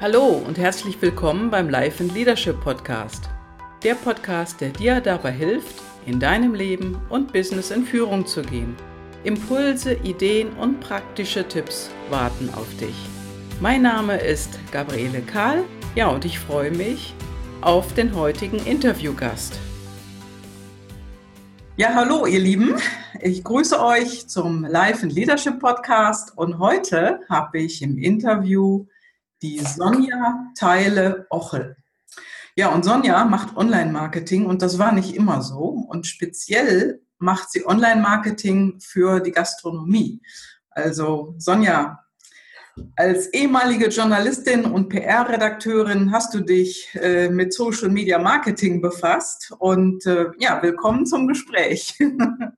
Hallo und herzlich willkommen beim Life and Leadership Podcast. Der Podcast, der dir dabei hilft, in deinem Leben und Business in Führung zu gehen. Impulse, Ideen und praktische Tipps warten auf dich. Mein Name ist Gabriele Kahl. Ja, und ich freue mich auf den heutigen Interviewgast. Ja, hallo ihr Lieben. Ich grüße euch zum Life and Leadership Podcast und heute habe ich im Interview die Sonja Teile Ochel. Ja, und Sonja macht Online-Marketing und das war nicht immer so. Und speziell macht sie Online-Marketing für die Gastronomie. Also Sonja, als ehemalige Journalistin und PR-Redakteurin hast du dich äh, mit Social Media Marketing befasst und äh, ja, willkommen zum Gespräch.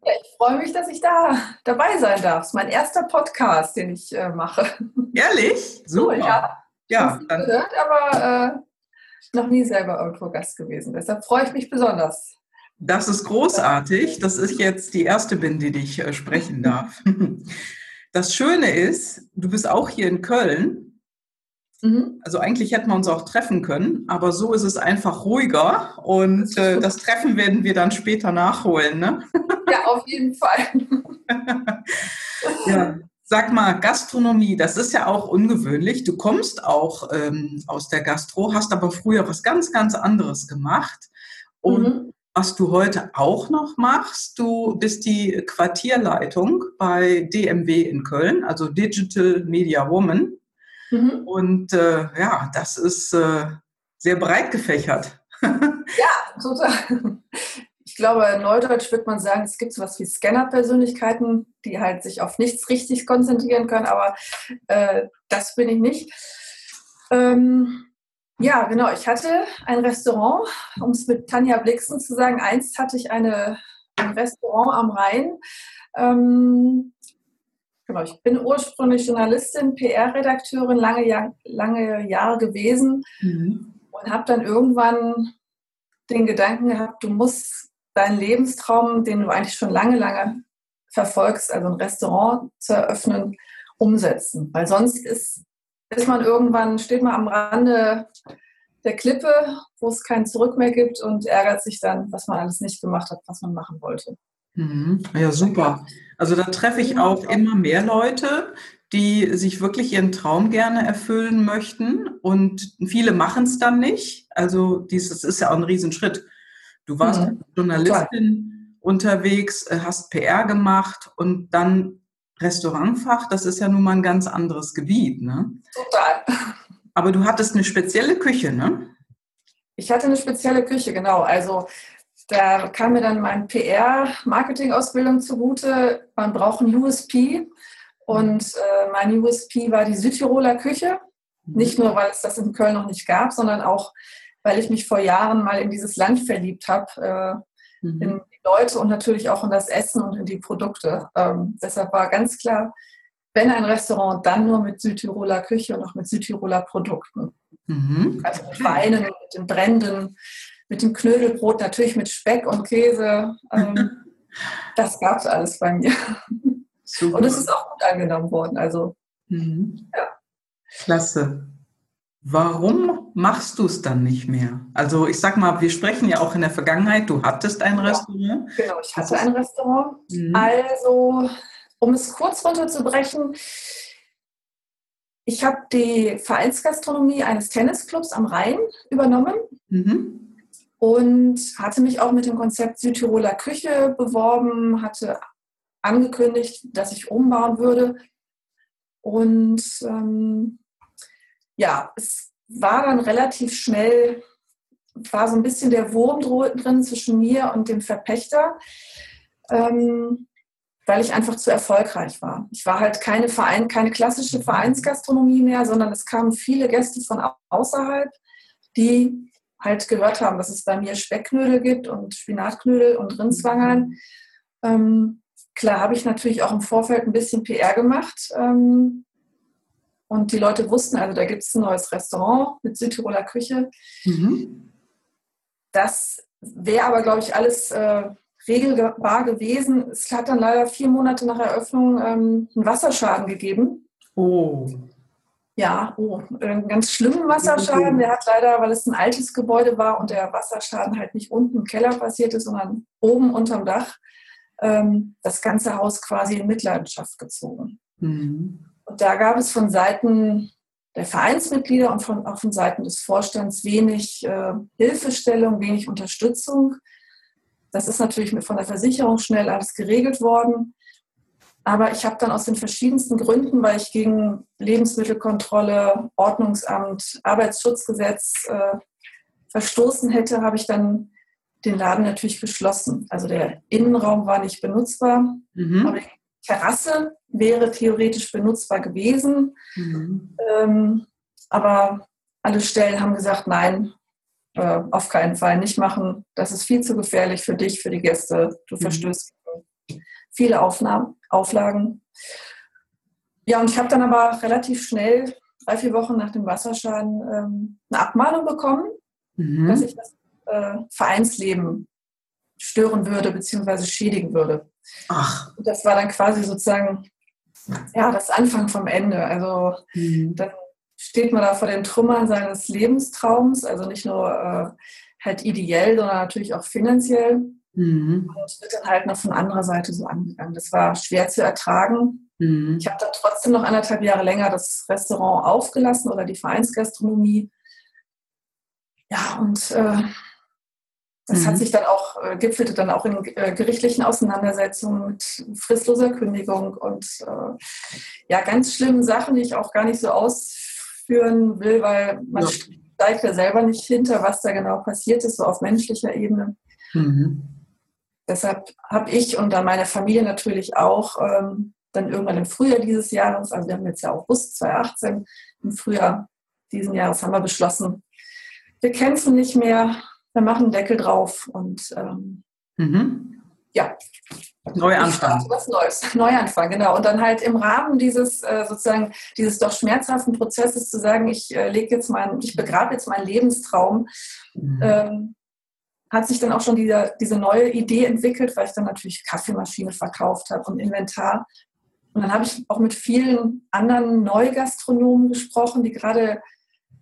Ja, ich freue mich, dass ich da dabei sein darf. Das ist mein erster Podcast, den ich äh, mache. Ehrlich? Super. So, ja ja, dann, gehört, aber äh, noch nie selber irgendwo Gast gewesen. Deshalb freue ich mich besonders. Das ist großartig, dass ich jetzt die Erste bin, die dich äh, sprechen darf. Das Schöne ist, du bist auch hier in Köln. Mhm. Also eigentlich hätten wir uns auch treffen können, aber so ist es einfach ruhiger und das, äh, das Treffen werden wir dann später nachholen. Ne? Ja, auf jeden Fall. ja, Sag mal, Gastronomie, das ist ja auch ungewöhnlich. Du kommst auch ähm, aus der Gastro, hast aber früher was ganz, ganz anderes gemacht. Und mhm. was du heute auch noch machst, du bist die Quartierleitung bei DMW in Köln, also Digital Media Woman. Mhm. Und äh, ja, das ist äh, sehr breit gefächert. ja, total ich glaube, in Neudeutsch würde man sagen, es gibt so was wie Scanner-Persönlichkeiten, die halt sich auf nichts richtig konzentrieren können, aber äh, das bin ich nicht. Ähm, ja, genau. Ich hatte ein Restaurant, um es mit Tanja Blixen zu sagen. Einst hatte ich eine, ein Restaurant am Rhein. Ähm, genau, ich bin ursprünglich Journalistin, PR-Redakteurin, lange, Jahr, lange Jahre gewesen mhm. und habe dann irgendwann den Gedanken gehabt, du musst deinen Lebenstraum, den du eigentlich schon lange, lange verfolgst, also ein Restaurant zu eröffnen, umsetzen. Weil sonst ist, ist man irgendwann, steht man am Rande der Klippe, wo es kein Zurück mehr gibt und ärgert sich dann, was man alles nicht gemacht hat, was man machen wollte. Mhm. Ja, super. Also da treffe ich auch immer mehr Leute, die sich wirklich ihren Traum gerne erfüllen möchten und viele machen es dann nicht. Also dieses ist ja auch ein Riesenschritt. Du warst mhm. Journalistin Toll. unterwegs, äh, hast PR gemacht und dann Restaurantfach, das ist ja nun mal ein ganz anderes Gebiet, ne? Total. Aber du hattest eine spezielle Küche, ne? Ich hatte eine spezielle Küche, genau. Also da kam mir dann meine PR-Marketing-Ausbildung zugute. Man braucht ein USP. Und äh, mein USP war die Südtiroler Küche. Mhm. Nicht nur, weil es das in Köln noch nicht gab, sondern auch, weil ich mich vor Jahren mal in dieses Land verliebt habe, äh, mhm. in die Leute und natürlich auch in das Essen und in die Produkte. Ähm, deshalb war ganz klar, wenn ein Restaurant, dann nur mit Südtiroler Küche und auch mit Südtiroler Produkten. Mhm. Also mit Weinen, mit den Bränden, mit dem Knödelbrot, natürlich mit Speck und Käse. Ähm, das gab es alles bei mir. Super. Und es ist auch gut angenommen worden. Also, mhm. ja. Klasse. Warum machst du es dann nicht mehr? Also ich sag mal, wir sprechen ja auch in der Vergangenheit, du hattest ein ja, Restaurant. Genau, ich hatte ein Restaurant. Mhm. Also, um es kurz runterzubrechen, ich habe die Vereinsgastronomie eines Tennisclubs am Rhein übernommen mhm. und hatte mich auch mit dem Konzept Südtiroler Küche beworben, hatte angekündigt, dass ich umbauen würde. Und ähm, ja, es war dann relativ schnell, war so ein bisschen der Wurm drin zwischen mir und dem Verpächter, ähm, weil ich einfach zu erfolgreich war. Ich war halt keine Verein, keine klassische Vereinsgastronomie mehr, sondern es kamen viele Gäste von außerhalb, die halt gehört haben, dass es bei mir Speckknödel gibt und Spinatknödel und Rindswangeln. Ähm, klar habe ich natürlich auch im Vorfeld ein bisschen PR gemacht. Ähm, und die Leute wussten, also da gibt es ein neues Restaurant mit Südtiroler Küche. Mhm. Das wäre aber, glaube ich, alles äh, regelbar gewesen. Es hat dann leider vier Monate nach Eröffnung ähm, einen Wasserschaden gegeben. Oh. Ja, oh, einen ganz schlimmen Wasserschaden. Der hat leider, weil es ein altes Gebäude war und der Wasserschaden halt nicht unten im Keller passiert ist, sondern oben unterm Dach, ähm, das ganze Haus quasi in Mitleidenschaft gezogen. Mhm. Und da gab es von Seiten der Vereinsmitglieder und von, auch von Seiten des Vorstands wenig äh, Hilfestellung, wenig Unterstützung. Das ist natürlich von der Versicherung schnell alles geregelt worden. Aber ich habe dann aus den verschiedensten Gründen, weil ich gegen Lebensmittelkontrolle, Ordnungsamt, Arbeitsschutzgesetz äh, verstoßen hätte, habe ich dann den Laden natürlich geschlossen. Also der Innenraum war nicht benutzbar, mhm. aber Terrasse wäre theoretisch benutzbar gewesen. Mhm. Ähm, aber alle Stellen haben gesagt, nein, äh, auf keinen Fall nicht machen. Das ist viel zu gefährlich für dich, für die Gäste. Du mhm. verstößt viele Aufnahmen, Auflagen. Ja, und ich habe dann aber relativ schnell, drei, vier Wochen nach dem Wasserschaden, ähm, eine Abmahnung bekommen, mhm. dass ich das äh, Vereinsleben stören würde bzw. schädigen würde. Ach. Und das war dann quasi sozusagen ja, das Anfang vom Ende. Also mhm. dann steht man da vor den Trümmern seines Lebenstraums, also nicht nur äh, halt ideell, sondern natürlich auch finanziell. Mhm. Und wird dann halt noch von anderer Seite so angegangen. Das war schwer zu ertragen. Mhm. Ich habe dann trotzdem noch anderthalb Jahre länger das Restaurant aufgelassen oder die Vereinsgastronomie. Ja, und äh, das mhm. hat sich dann auch, äh, gipfelte dann auch in äh, gerichtlichen Auseinandersetzungen mit fristloser Kündigung und äh, ja, ganz schlimmen Sachen, die ich auch gar nicht so ausführen will, weil man ja. steigt ja selber nicht hinter, was da genau passiert ist, so auf menschlicher Ebene. Mhm. Deshalb habe ich und dann meine Familie natürlich auch ähm, dann irgendwann im Frühjahr dieses Jahres, also wir haben jetzt ja August 2018, im Frühjahr diesen Jahres haben wir beschlossen, wir kämpfen nicht mehr, wir machen Deckel drauf und ähm, mhm. ja. Neuanfang. Was Neues. Neuanfang, genau. Und dann halt im Rahmen dieses äh, sozusagen dieses doch schmerzhaften Prozesses zu sagen, ich äh, lege jetzt mein, ich begrabe jetzt meinen Lebenstraum, mhm. ähm, hat sich dann auch schon diese, diese neue Idee entwickelt, weil ich dann natürlich Kaffeemaschine verkauft habe und Inventar. Und dann habe ich auch mit vielen anderen Neugastronomen gesprochen, die gerade,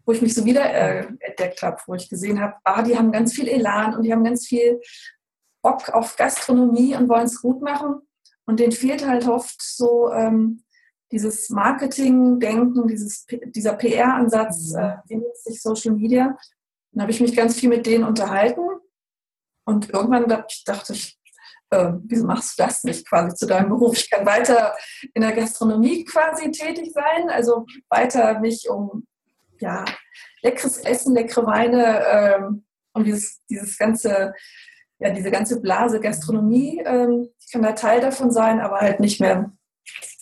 wo ich mich so wieder äh, entdeckt habe, wo ich gesehen habe, ah, die haben ganz viel Elan und die haben ganz viel Bock auf Gastronomie und wollen es gut machen. Und denen fehlt halt oft so ähm, dieses Marketing-Denken, dieser PR-Ansatz, äh, sich Social Media. Dann habe ich mich ganz viel mit denen unterhalten und irgendwann dachte ich, äh, wieso machst du das nicht quasi zu deinem Beruf? Ich kann weiter in der Gastronomie quasi tätig sein, also weiter mich um ja, leckeres Essen, leckere Weine ähm, und dieses, dieses ganze, ja, diese ganze Blase Gastronomie, ähm, ich kann da Teil davon sein, aber halt nicht mehr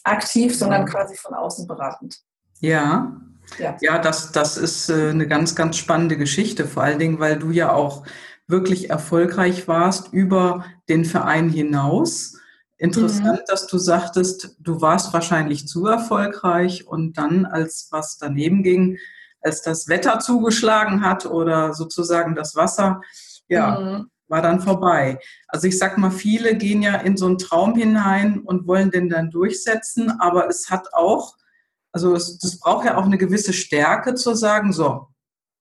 aktiv, sondern quasi von außen beratend. Ja. Ja, ja das, das ist äh, eine ganz, ganz spannende Geschichte, vor allen Dingen, weil du ja auch wirklich erfolgreich warst über den Verein hinaus. Interessant, mhm. dass du sagtest, du warst wahrscheinlich zu erfolgreich und dann, als was daneben ging, als das Wetter zugeschlagen hat oder sozusagen das Wasser, ja, mhm. war dann vorbei. Also ich sag mal, viele gehen ja in so einen Traum hinein und wollen den dann durchsetzen, aber es hat auch, also es, das braucht ja auch eine gewisse Stärke zu sagen, so,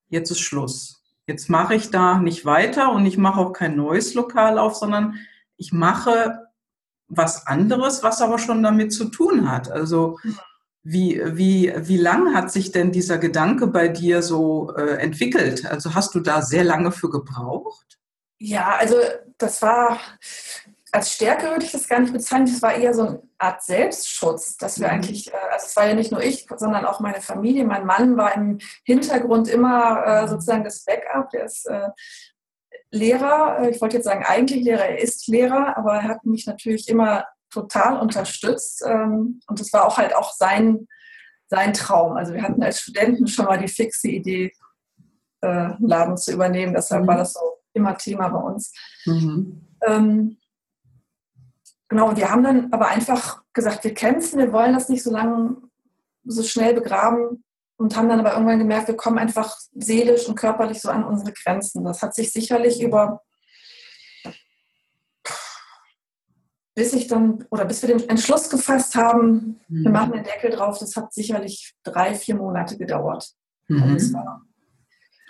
jetzt ist Schluss jetzt mache ich da nicht weiter und ich mache auch kein neues Lokal auf, sondern ich mache was anderes, was aber schon damit zu tun hat. Also wie, wie, wie lang hat sich denn dieser Gedanke bei dir so äh, entwickelt? Also hast du da sehr lange für gebraucht? Ja, also das war, als Stärke würde ich das gar nicht bezeichnen. Das war eher so eine Art Selbstschutz, dass wir mhm. eigentlich, äh, also es war ja nicht nur ich, sondern auch meine Familie. Mein Mann war im Hintergrund immer äh, sozusagen das Backup. Der ist äh, Lehrer. Ich wollte jetzt sagen, eigentlich Lehrer, er ist Lehrer, aber er hat mich natürlich immer total unterstützt. Ähm, und das war auch halt auch sein, sein Traum. Also wir hatten als Studenten schon mal die fixe Idee, einen Laden zu übernehmen. Deshalb mhm. war das so immer Thema bei uns. Mhm. Ähm, Genau, und wir haben dann aber einfach gesagt, wir kämpfen, wir wollen das nicht so lange, so schnell begraben und haben dann aber irgendwann gemerkt, wir kommen einfach seelisch und körperlich so an unsere Grenzen. Das hat sich sicherlich über bis ich dann, oder bis wir den Entschluss gefasst haben, mhm. wir machen den Deckel drauf, das hat sicherlich drei, vier Monate gedauert. Mhm.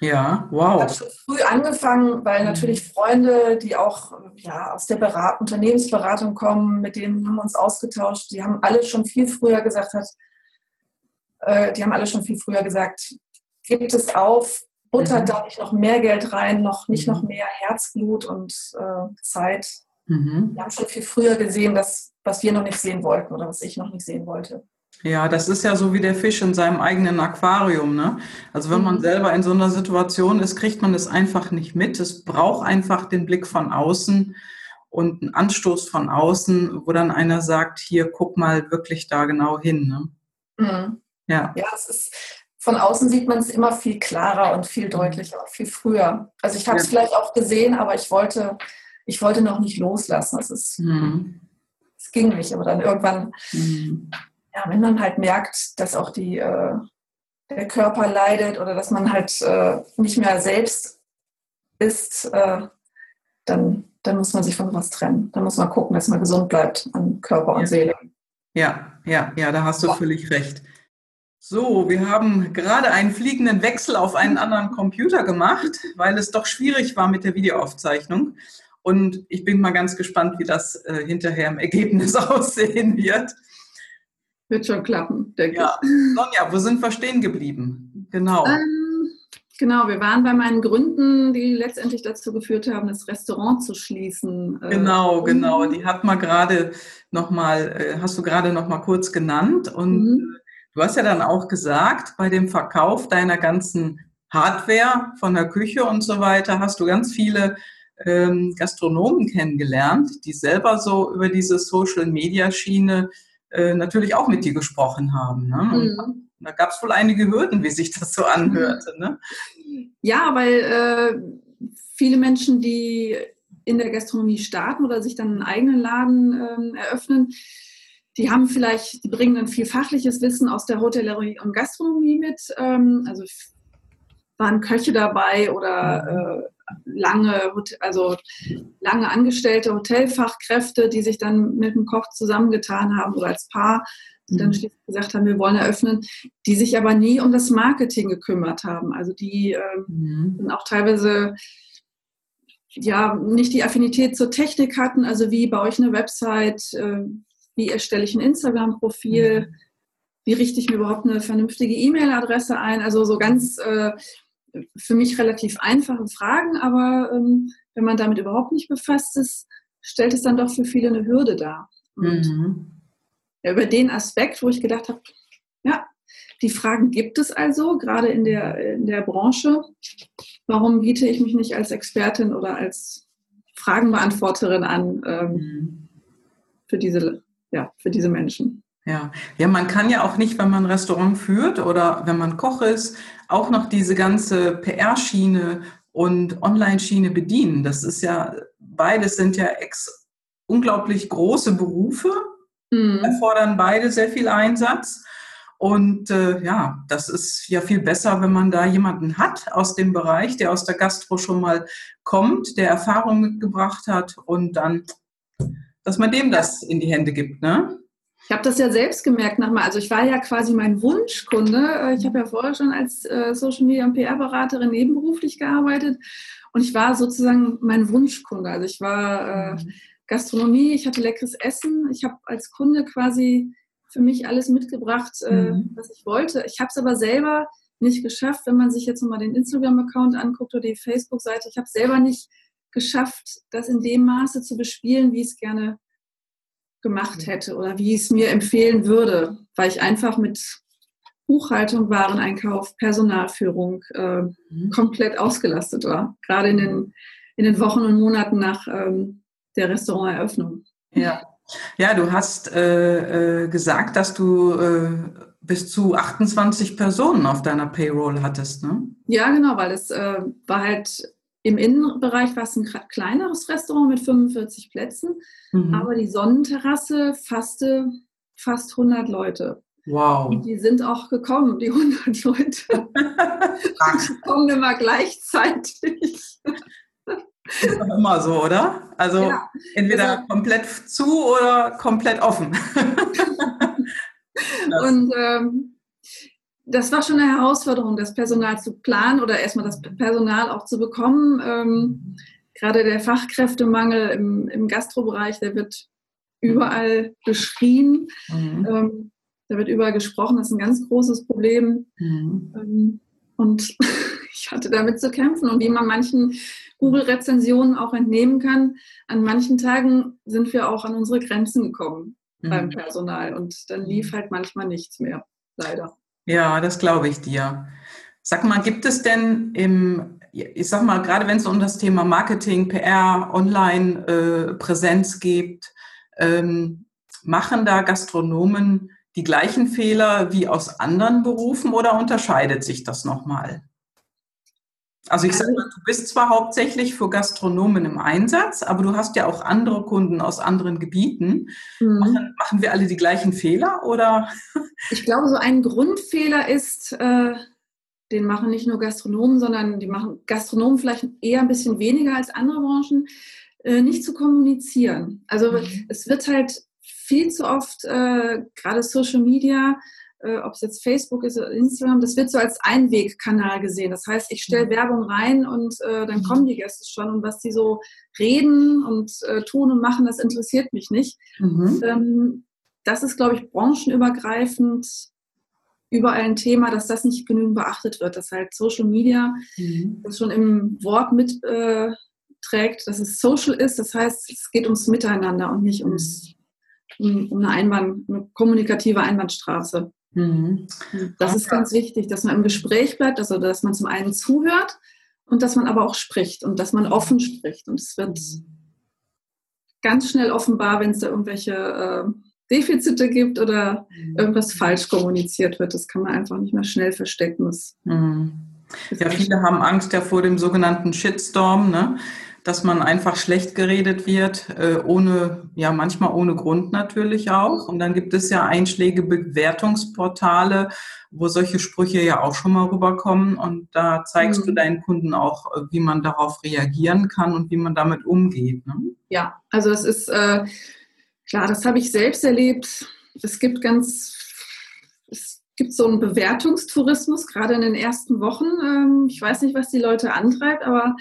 ja, wow. Ich habe schon früh angefangen, weil mhm. natürlich Freunde, die auch ja, aus der Berat Unternehmensberatung kommen, mit denen haben wir uns ausgetauscht, die haben alle schon viel früher gesagt, hat, äh, die haben alle schon viel früher gesagt, gibt es auf, buttert mhm. da nicht noch mehr Geld rein, noch nicht noch mhm. mehr Herzblut und äh, Zeit. Mhm. Wir haben schon viel früher gesehen, dass, was wir noch nicht sehen wollten oder was ich noch nicht sehen wollte. Ja, das ist ja so wie der Fisch in seinem eigenen Aquarium. Ne? Also wenn man mhm. selber in so einer Situation ist, kriegt man das einfach nicht mit. Es braucht einfach den Blick von außen und einen Anstoß von außen, wo dann einer sagt, hier, guck mal wirklich da genau hin. Ne? Mhm. Ja. ja, es ist, von außen sieht man es immer viel klarer und viel deutlicher, viel früher. Also ich habe es ja. vielleicht auch gesehen, aber ich wollte, ich wollte noch nicht loslassen. Es ist, mhm. es ging nicht, aber dann irgendwann, mhm. ja, wenn man halt merkt, dass auch die, äh, der Körper leidet oder dass man halt äh, nicht mehr selbst ist, äh, dann, dann muss man sich von was trennen. Dann muss man gucken, dass man gesund bleibt an Körper und Seele. Ja, ja, ja, da hast du ja. völlig recht. So, wir haben gerade einen fliegenden Wechsel auf einen anderen Computer gemacht, weil es doch schwierig war mit der Videoaufzeichnung. Und ich bin mal ganz gespannt, wie das äh, hinterher im Ergebnis aussehen wird. Wird schon klappen, denke ja. ich. Sonja, wo sind wir stehen geblieben? Genau. Ähm, genau, wir waren bei meinen Gründen, die letztendlich dazu geführt haben, das Restaurant zu schließen. Äh, genau, genau. Die hat man gerade noch mal, äh, hast du gerade noch mal kurz genannt. Und mhm. Du hast ja dann auch gesagt, bei dem Verkauf deiner ganzen Hardware von der Küche und so weiter hast du ganz viele ähm, Gastronomen kennengelernt, die selber so über diese Social-Media-Schiene äh, natürlich auch mit dir gesprochen haben. Ne? Mhm. Da gab es wohl einige Hürden, wie sich das so anhörte. Ne? Ja, weil äh, viele Menschen, die in der Gastronomie starten oder sich dann einen eigenen Laden äh, eröffnen, die haben vielleicht, die bringen dann viel fachliches Wissen aus der Hotellerie und Gastronomie mit. Ähm, also waren Köche dabei oder äh, lange, also lange angestellte Hotelfachkräfte, die sich dann mit dem Koch zusammengetan haben oder als Paar, die dann mhm. schließlich gesagt haben, wir wollen eröffnen, die sich aber nie um das Marketing gekümmert haben. Also die ähm, mhm. auch teilweise ja nicht die Affinität zur Technik hatten, also wie baue ich eine Website, äh, wie erstelle ich ein Instagram-Profil, mhm. wie richte ich mir überhaupt eine vernünftige E-Mail-Adresse ein. Also so ganz äh, für mich relativ einfache Fragen, aber ähm, wenn man damit überhaupt nicht befasst ist, stellt es dann doch für viele eine Hürde dar. Und mhm. über den Aspekt, wo ich gedacht habe, ja, die Fragen gibt es also, gerade in der, in der Branche. Warum biete ich mich nicht als Expertin oder als Fragenbeantworterin an ähm, mhm. für diese ja, für diese Menschen. Ja. ja, man kann ja auch nicht, wenn man ein Restaurant führt oder wenn man Koch ist, auch noch diese ganze PR-Schiene und Online-Schiene bedienen. Das ist ja, beides sind ja ex unglaublich große Berufe, mhm. erfordern beide sehr viel Einsatz. Und äh, ja, das ist ja viel besser, wenn man da jemanden hat aus dem Bereich, der aus der Gastro schon mal kommt, der Erfahrung mitgebracht hat und dann dass man dem das in die Hände gibt, ne? Ich habe das ja selbst gemerkt nochmal. Also ich war ja quasi mein Wunschkunde. Ich habe ja vorher schon als äh, Social Media und PR-Beraterin nebenberuflich gearbeitet und ich war sozusagen mein Wunschkunde. Also ich war äh, mhm. Gastronomie, ich hatte leckeres Essen. Ich habe als Kunde quasi für mich alles mitgebracht, äh, mhm. was ich wollte. Ich habe es aber selber nicht geschafft, wenn man sich jetzt mal den Instagram-Account anguckt oder die Facebook-Seite. Ich habe es selber nicht geschafft, das in dem Maße zu bespielen, wie ich es gerne gemacht hätte oder wie ich es mir empfehlen würde, weil ich einfach mit Buchhaltung, Wareneinkauf, Personalführung äh, mhm. komplett ausgelastet war, gerade in den, in den Wochen und Monaten nach ähm, der Restauranteröffnung. Ja. ja, du hast äh, äh, gesagt, dass du äh, bis zu 28 Personen auf deiner Payroll hattest, ne? Ja, genau, weil es äh, war halt im Innenbereich war es ein kleineres Restaurant mit 45 Plätzen, mhm. aber die Sonnenterrasse fasste fast 100 Leute. Wow. Und die sind auch gekommen, die 100 Leute. die kommen immer gleichzeitig. Ist doch immer so, oder? Also ja. entweder also, komplett zu oder komplett offen. und ähm, das war schon eine Herausforderung, das Personal zu planen oder erstmal das Personal auch zu bekommen. Ähm, gerade der Fachkräftemangel im, im Gastrobereich, der wird überall beschrien. Mhm. Ähm, da wird überall gesprochen, das ist ein ganz großes Problem. Mhm. Ähm, und ich hatte damit zu kämpfen. Und wie man manchen Google-Rezensionen auch entnehmen kann, an manchen Tagen sind wir auch an unsere Grenzen gekommen mhm. beim Personal. Und dann lief halt manchmal nichts mehr, leider. Ja, das glaube ich dir. Sag mal, gibt es denn im, ich sag mal, gerade wenn es um das Thema Marketing, PR, Online-Präsenz äh, geht, ähm, machen da Gastronomen die gleichen Fehler wie aus anderen Berufen oder unterscheidet sich das nochmal? Also ich sage mal, du bist zwar hauptsächlich für Gastronomen im Einsatz, aber du hast ja auch andere Kunden aus anderen Gebieten. Mhm. Machen, machen, wir alle die gleichen Fehler oder? Ich glaube, so ein Grundfehler ist, äh, den machen nicht nur Gastronomen, sondern die machen Gastronomen vielleicht eher ein bisschen weniger als andere Branchen, äh, nicht zu kommunizieren. Also mhm. es wird halt viel zu oft, äh, gerade Social Media, äh, ob es jetzt Facebook ist oder Instagram, das wird so als Einwegkanal gesehen. Das heißt, ich stelle mhm. Werbung rein und äh, dann kommen die Gäste schon und was die so reden und äh, tun und machen, das interessiert mich nicht. Mhm. Ähm, das ist, glaube ich, branchenübergreifend überall ein Thema, dass das nicht genügend beachtet wird, dass halt Social Media mhm. das schon im Wort mitträgt, äh, dass es social ist. Das heißt, es geht ums Miteinander und nicht ums um, um eine, Einbahn, eine kommunikative Einbahnstraße. Mhm. Das ist ganz wichtig, dass man im Gespräch bleibt, also dass man zum einen zuhört und dass man aber auch spricht und dass man offen spricht. Und es wird ganz schnell offenbar, wenn es da irgendwelche äh, Defizite gibt oder mhm. irgendwas falsch kommuniziert wird. Das kann man einfach nicht mehr schnell verstecken. Das, mhm. Ja, viele haben Angst ja vor dem sogenannten Shitstorm. Ne? Dass man einfach schlecht geredet wird, äh, ohne, ja, manchmal ohne Grund natürlich auch. Und dann gibt es ja einschläge Bewertungsportale, wo solche Sprüche ja auch schon mal rüberkommen. Und da zeigst mhm. du deinen Kunden auch, äh, wie man darauf reagieren kann und wie man damit umgeht. Ne? Ja, also es ist äh, klar, das habe ich selbst erlebt. Es gibt ganz gibt so einen Bewertungstourismus, gerade in den ersten Wochen. Ähm, ich weiß nicht, was die Leute antreibt, aber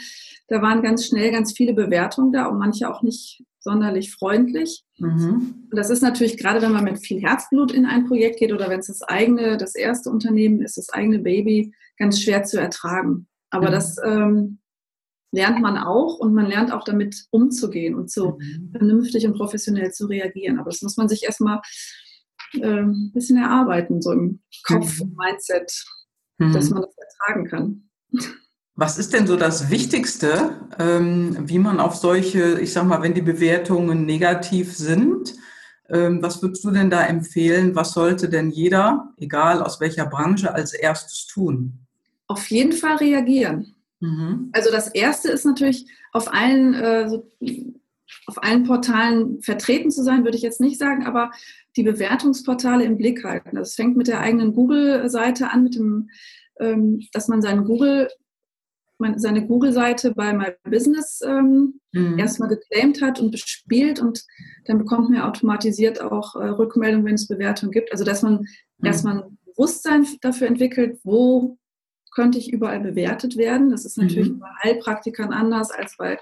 da waren ganz schnell ganz viele Bewertungen da und manche auch nicht sonderlich freundlich. Mhm. Und das ist natürlich gerade, wenn man mit viel Herzblut in ein Projekt geht oder wenn es das eigene, das erste Unternehmen ist, das eigene Baby, ganz schwer zu ertragen. Aber mhm. das ähm, lernt man auch und man lernt auch damit umzugehen und so mhm. vernünftig und professionell zu reagieren. Aber das muss man sich erstmal äh, ein bisschen erarbeiten, so im Kopf, mhm. Mindset, mhm. dass man das ertragen kann. Was ist denn so das Wichtigste, ähm, wie man auf solche, ich sag mal, wenn die Bewertungen negativ sind, ähm, was würdest du denn da empfehlen? Was sollte denn jeder, egal aus welcher Branche, als erstes tun? Auf jeden Fall reagieren. Mhm. Also das Erste ist natürlich auf allen, äh, so, auf allen Portalen vertreten zu sein, würde ich jetzt nicht sagen, aber die Bewertungsportale im Blick halten. Das fängt mit der eigenen Google-Seite an, mit dem, ähm, dass man seinen Google, seine Google-Seite bei My Business ähm, mhm. erstmal geclaimed hat und bespielt und dann bekommt man automatisiert auch äh, Rückmeldungen, wenn es Bewertungen gibt. Also dass man mhm. erstmal ein Bewusstsein dafür entwickelt, wo könnte ich überall bewertet werden. Das ist natürlich mhm. bei Heilpraktikern anders als bei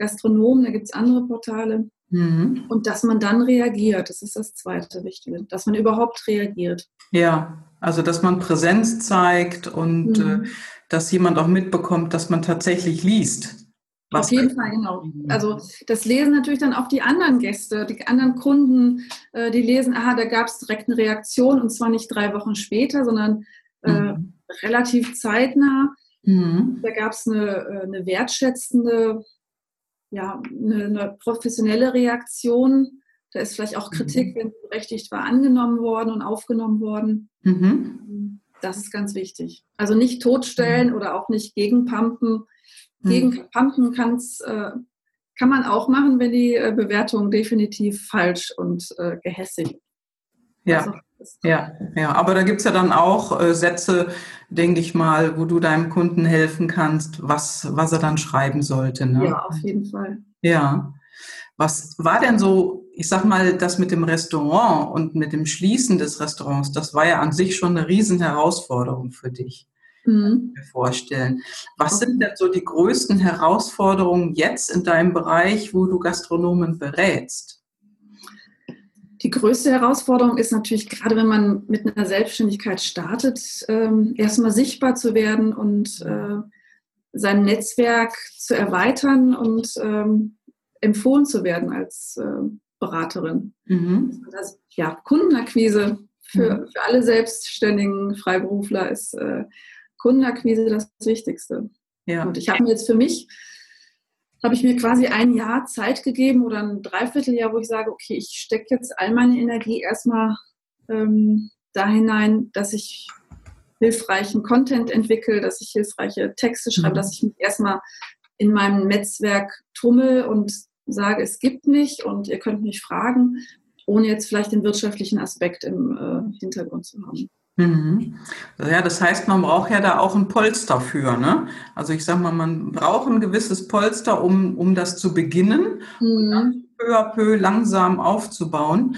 Gastronomen, da gibt es andere Portale. Mhm. Und dass man dann reagiert, das ist das zweite Wichtige, dass man überhaupt reagiert. Ja, also dass man Präsenz zeigt und mhm. äh, dass jemand auch mitbekommt, dass man tatsächlich liest. Auf jeden Fall, genau. Also das lesen natürlich dann auch die anderen Gäste, die anderen Kunden, äh, die lesen, aha, da gab es direkt eine Reaktion und zwar nicht drei Wochen später, sondern äh, mhm. relativ zeitnah. Mhm. Da gab es eine, äh, eine wertschätzende ja, eine, eine, professionelle Reaktion. Da ist vielleicht auch Kritik, mhm. wenn sie berechtigt war, angenommen worden und aufgenommen worden. Mhm. Das ist ganz wichtig. Also nicht totstellen mhm. oder auch nicht gegenpumpen. Mhm. Gegenpumpen kann's, äh, kann man auch machen, wenn die äh, Bewertung definitiv falsch und äh, gehässig ja. Also Ja, ja, aber da gibt es ja dann auch äh, Sätze, denke ich mal, wo du deinem Kunden helfen kannst, was, was er dann schreiben sollte. Ne? Ja, auf jeden Fall. Ja. Was war denn so, ich sag mal, das mit dem Restaurant und mit dem Schließen des Restaurants, das war ja an sich schon eine riesen Herausforderung für dich. Mhm. Mir vorstellen. Was sind denn so die größten Herausforderungen jetzt in deinem Bereich, wo du Gastronomen berätst? Die größte Herausforderung ist natürlich, gerade wenn man mit einer Selbstständigkeit startet, ähm, erstmal sichtbar zu werden und äh, sein Netzwerk zu erweitern und ähm, empfohlen zu werden als äh, Beraterin. Mhm. Das, ja, Kundenakquise für, mhm. für alle selbstständigen Freiberufler ist äh, Kundenakquise das Wichtigste. Ja. Und ich habe mir jetzt für mich habe ich mir quasi ein Jahr Zeit gegeben oder ein Dreivierteljahr, wo ich sage, okay, ich stecke jetzt all meine Energie erstmal ähm, da hinein, dass ich hilfreichen Content entwickle, dass ich hilfreiche Texte schreibe, mhm. dass ich mich erstmal in meinem Netzwerk tummel und sage, es gibt mich und ihr könnt mich fragen, ohne jetzt vielleicht den wirtschaftlichen Aspekt im äh, Hintergrund zu haben. Mhm. Ja, das heißt, man braucht ja da auch ein Polster für. Ne? Also ich sage mal, man braucht ein gewisses Polster, um, um das zu beginnen mhm. und dann peu à peu langsam aufzubauen.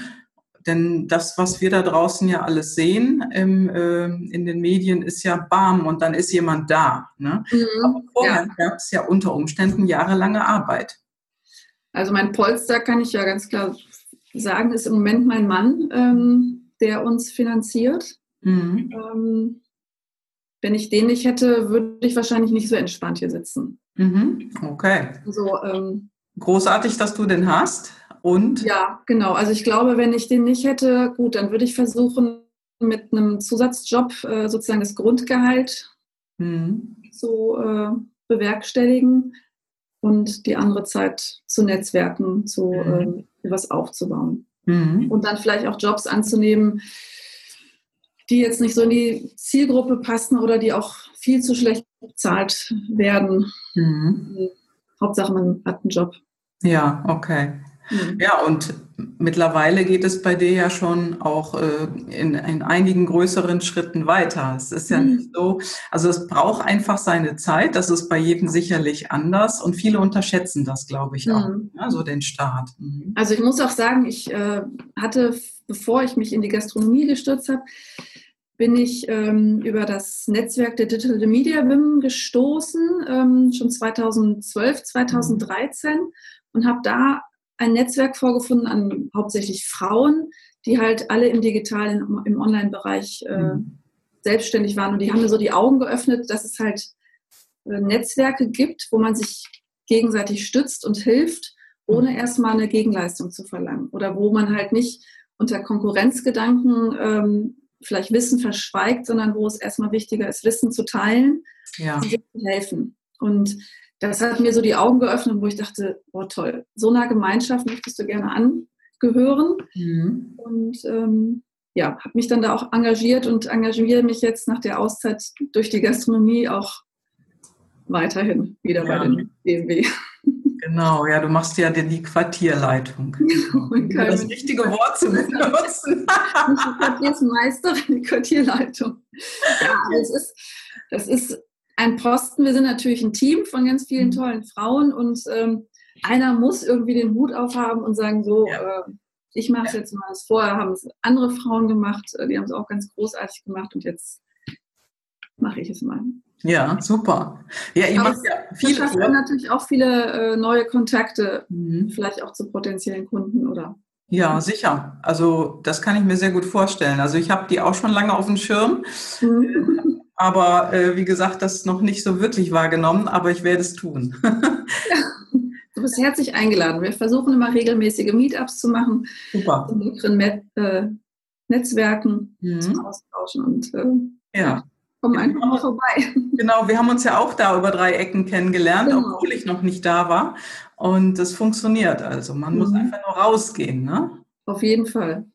Denn das, was wir da draußen ja alles sehen im, äh, in den Medien, ist ja bam und dann ist jemand da. Ne? Mhm. Aber vorher ja. gab es ja unter Umständen jahrelange Arbeit. Also mein Polster kann ich ja ganz klar sagen, ist im Moment mein Mann, ähm, der uns finanziert. Mhm. Ähm, wenn ich den nicht hätte, würde ich wahrscheinlich nicht so entspannt hier sitzen. Mhm. Okay. Also, ähm, Großartig, dass du den hast. Und? Ja, genau. Also ich glaube, wenn ich den nicht hätte, gut, dann würde ich versuchen, mit einem Zusatzjob äh, sozusagen das Grundgehalt mhm. zu äh, bewerkstelligen und die andere Zeit zu netzwerken, zu mhm. äh, was aufzubauen. Mhm. Und dann vielleicht auch Jobs anzunehmen, die jetzt nicht so in die Zielgruppe passen oder die auch viel zu schlecht bezahlt werden. Mhm. Hauptsache, man hat einen Job. Ja, okay. Mhm. Ja, und mittlerweile geht es bei dir ja schon auch äh, in, in, einigen größeren Schritten weiter. Es ist ja mhm. nicht so, also es braucht einfach seine Zeit, das ist bei jedem sicherlich anders und viele unterschätzen das, glaube ich, auch, mhm. ja, so den Start. Mhm. Also ich muss auch sagen, ich äh, hatte, bevor ich mich in die Gastronomie gestürzt habe, bin ich ähm, über das Netzwerk der Digital Media Women gestoßen, ähm, schon 2012, 2013 und habe da ein Netzwerk vorgefunden an hauptsächlich Frauen, die halt alle im digitalen, im Online-Bereich äh, mhm. selbstständig waren. Und die haben mir so die Augen geöffnet, dass es halt äh, Netzwerke gibt, wo man sich gegenseitig stützt und hilft, ohne mhm. erstmal eine Gegenleistung zu verlangen. Oder wo man halt nicht unter Konkurrenzgedanken ähm, vielleicht Wissen verschweigt, sondern wo es erstmal wichtiger ist, Wissen zu teilen ja. und zu helfen. Und das hat mir so die Augen geöffnet, wo ich dachte, oh toll, so einer Gemeinschaft möchtest du gerne angehören. Mhm. Und ähm, ja, habe mich dann da auch engagiert und engagiere mich jetzt nach der Auszeit durch die Gastronomie auch weiterhin wieder ja. bei den BMW. Genau, ja, du machst ja die Quartierleitung. Um das richtige Wort zu benutzen. Die Quartiersmeisterin, Quartierleitung. Ja, das ist, das ist ein Posten. Wir sind natürlich ein Team von ganz vielen mhm. tollen Frauen und ähm, einer muss irgendwie den Hut aufhaben und sagen, so, ja. äh, ich mache es jetzt mal. Vorher haben es andere Frauen gemacht, äh, die haben es auch ganz großartig gemacht und jetzt mache ich es mal. Ja, super. Ja, ihr macht ja viele. schafft natürlich auch viele äh, neue Kontakte, mhm. vielleicht auch zu potenziellen Kunden oder. Ja, sicher. Also das kann ich mir sehr gut vorstellen. Also ich habe die auch schon lange auf dem Schirm. Mhm aber äh, wie gesagt, das noch nicht so wirklich wahrgenommen, aber ich werde es tun. du bist herzlich eingeladen. Wir versuchen immer regelmäßige Meetups zu machen, Super. in unseren äh, Netzwerken mhm. zu austauschen und äh, ja. Komm einfach mal vorbei. Genau, wir haben uns ja auch da über drei Ecken kennengelernt, genau. obwohl ich noch nicht da war. Und das funktioniert also. Man mhm. muss einfach nur rausgehen. Ne? Auf jeden Fall.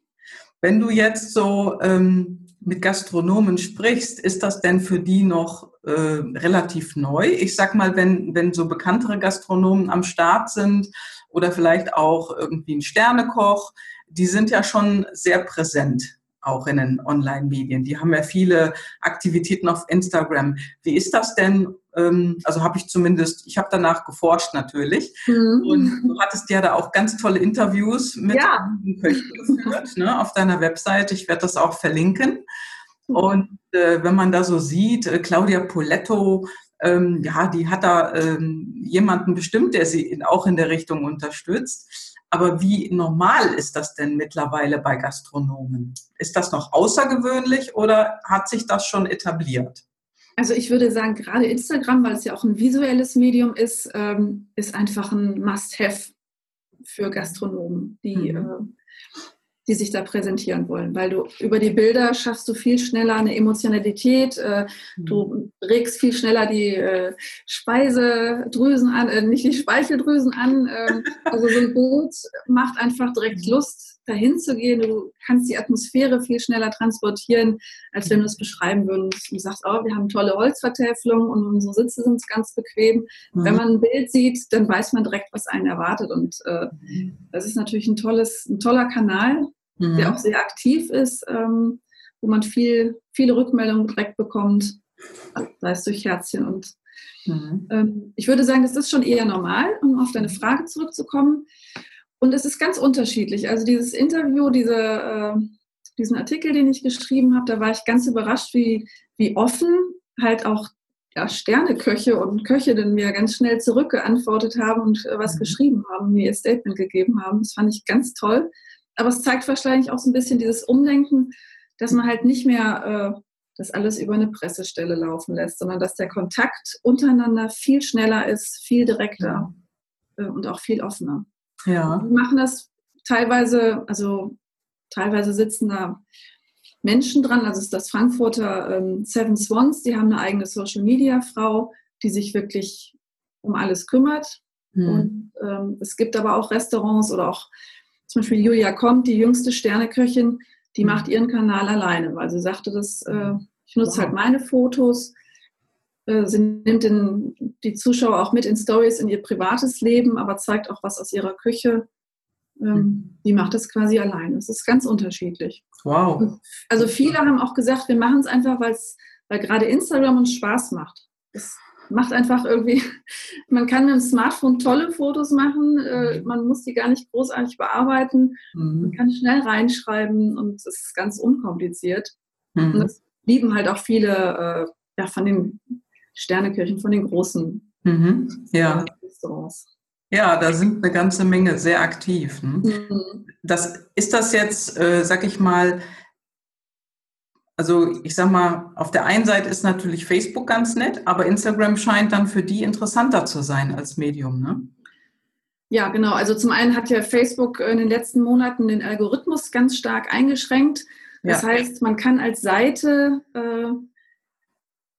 Wenn du jetzt so ähm, mit Gastronomen sprichst, ist das denn für die noch äh, relativ neu? Ich sag mal, wenn, wenn so bekanntere Gastronomen am Start sind oder vielleicht auch irgendwie ein Sternekoch, die sind ja schon sehr präsent auch in den Online-Medien. Die haben ja viele Aktivitäten auf Instagram. Wie ist das denn? Ähm, also habe ich zumindest, ich habe danach geforscht natürlich. Mhm. Und du hattest ja da auch ganz tolle Interviews mit ja. Köchen geführt ne, auf deiner Webseite. Ich werde das auch verlinken. Und äh, wenn man da so sieht, äh, Claudia Poletto, ähm, ja, die hat da ähm, jemanden bestimmt, der sie in, auch in der Richtung unterstützt. Aber wie normal ist das denn mittlerweile bei Gastronomen? Ist das noch außergewöhnlich oder hat sich das schon etabliert? Also ich würde sagen, gerade Instagram, weil es ja auch ein visuelles Medium ist, ähm, ist einfach ein Must-Have für Gastronomen, die mhm. Die sich da präsentieren wollen, weil du über die Bilder schaffst du viel schneller eine Emotionalität, äh, du mhm. regst viel schneller die äh, Speisedrüsen an, äh, nicht die Speicheldrüsen an. Ähm, also so ein Bild macht einfach direkt mhm. Lust, dahin zu gehen. Du kannst die Atmosphäre viel schneller transportieren, als wenn du es beschreiben würdest. Du sagst, oh, wir haben tolle Holzvertäfelung und unsere Sitze sind ganz bequem. Mhm. Wenn man ein Bild sieht, dann weiß man direkt, was einen erwartet. Und mhm. das ist natürlich ein tolles, ein toller Kanal, mhm. der auch sehr aktiv ist, ähm, wo man viel, viele Rückmeldungen direkt bekommt, sei es durch Herzchen. Und mhm. ähm, ich würde sagen, das ist schon eher normal, um auf deine Frage zurückzukommen. Und es ist ganz unterschiedlich. Also dieses Interview, diese, äh, diesen Artikel, den ich geschrieben habe, da war ich ganz überrascht, wie, wie offen halt auch ja, Sterneköche und Köchinnen mir ganz schnell zurückgeantwortet haben und äh, was mhm. geschrieben haben, mir ihr Statement gegeben haben. Das fand ich ganz toll. Aber es zeigt wahrscheinlich auch so ein bisschen dieses Umdenken, dass man halt nicht mehr äh, das alles über eine Pressestelle laufen lässt, sondern dass der Kontakt untereinander viel schneller ist, viel direkter äh, und auch viel offener. Ja. Wir machen das teilweise, also teilweise sitzen da Menschen dran, also es ist das Frankfurter ähm, Seven Swans, die haben eine eigene Social Media Frau, die sich wirklich um alles kümmert. Mhm. Und ähm, es gibt aber auch Restaurants oder auch zum Beispiel Julia Kommt, die jüngste Sterneköchin, die mhm. macht ihren Kanal alleine, weil sie sagte, dass äh, ich nutze wow. halt meine Fotos. Äh, sie nimmt den, die Zuschauer auch mit in Stories in ihr privates Leben, aber zeigt auch was aus ihrer Küche. Ähm, mhm. Die macht das quasi alleine. Es ist ganz unterschiedlich. Wow. Also viele haben auch gesagt, wir machen es einfach, weil gerade Instagram uns Spaß macht. Das macht einfach irgendwie, man kann mit dem Smartphone tolle Fotos machen, äh, mhm. man muss die gar nicht großartig bearbeiten, mhm. man kann schnell reinschreiben und es ist ganz unkompliziert. Mhm. Und das lieben halt auch viele äh, ja, von den Sternekirchen, von den großen mhm. ja. Restaurants. Ja, da sind eine ganze Menge sehr aktiv. Ne? Mhm. Das, ist das jetzt, äh, sag ich mal, also ich sag mal, auf der einen Seite ist natürlich Facebook ganz nett, aber Instagram scheint dann für die interessanter zu sein als Medium, ne? Ja, genau. Also zum einen hat ja Facebook in den letzten Monaten den Algorithmus ganz stark eingeschränkt. Das ja. heißt, man kann als Seite äh,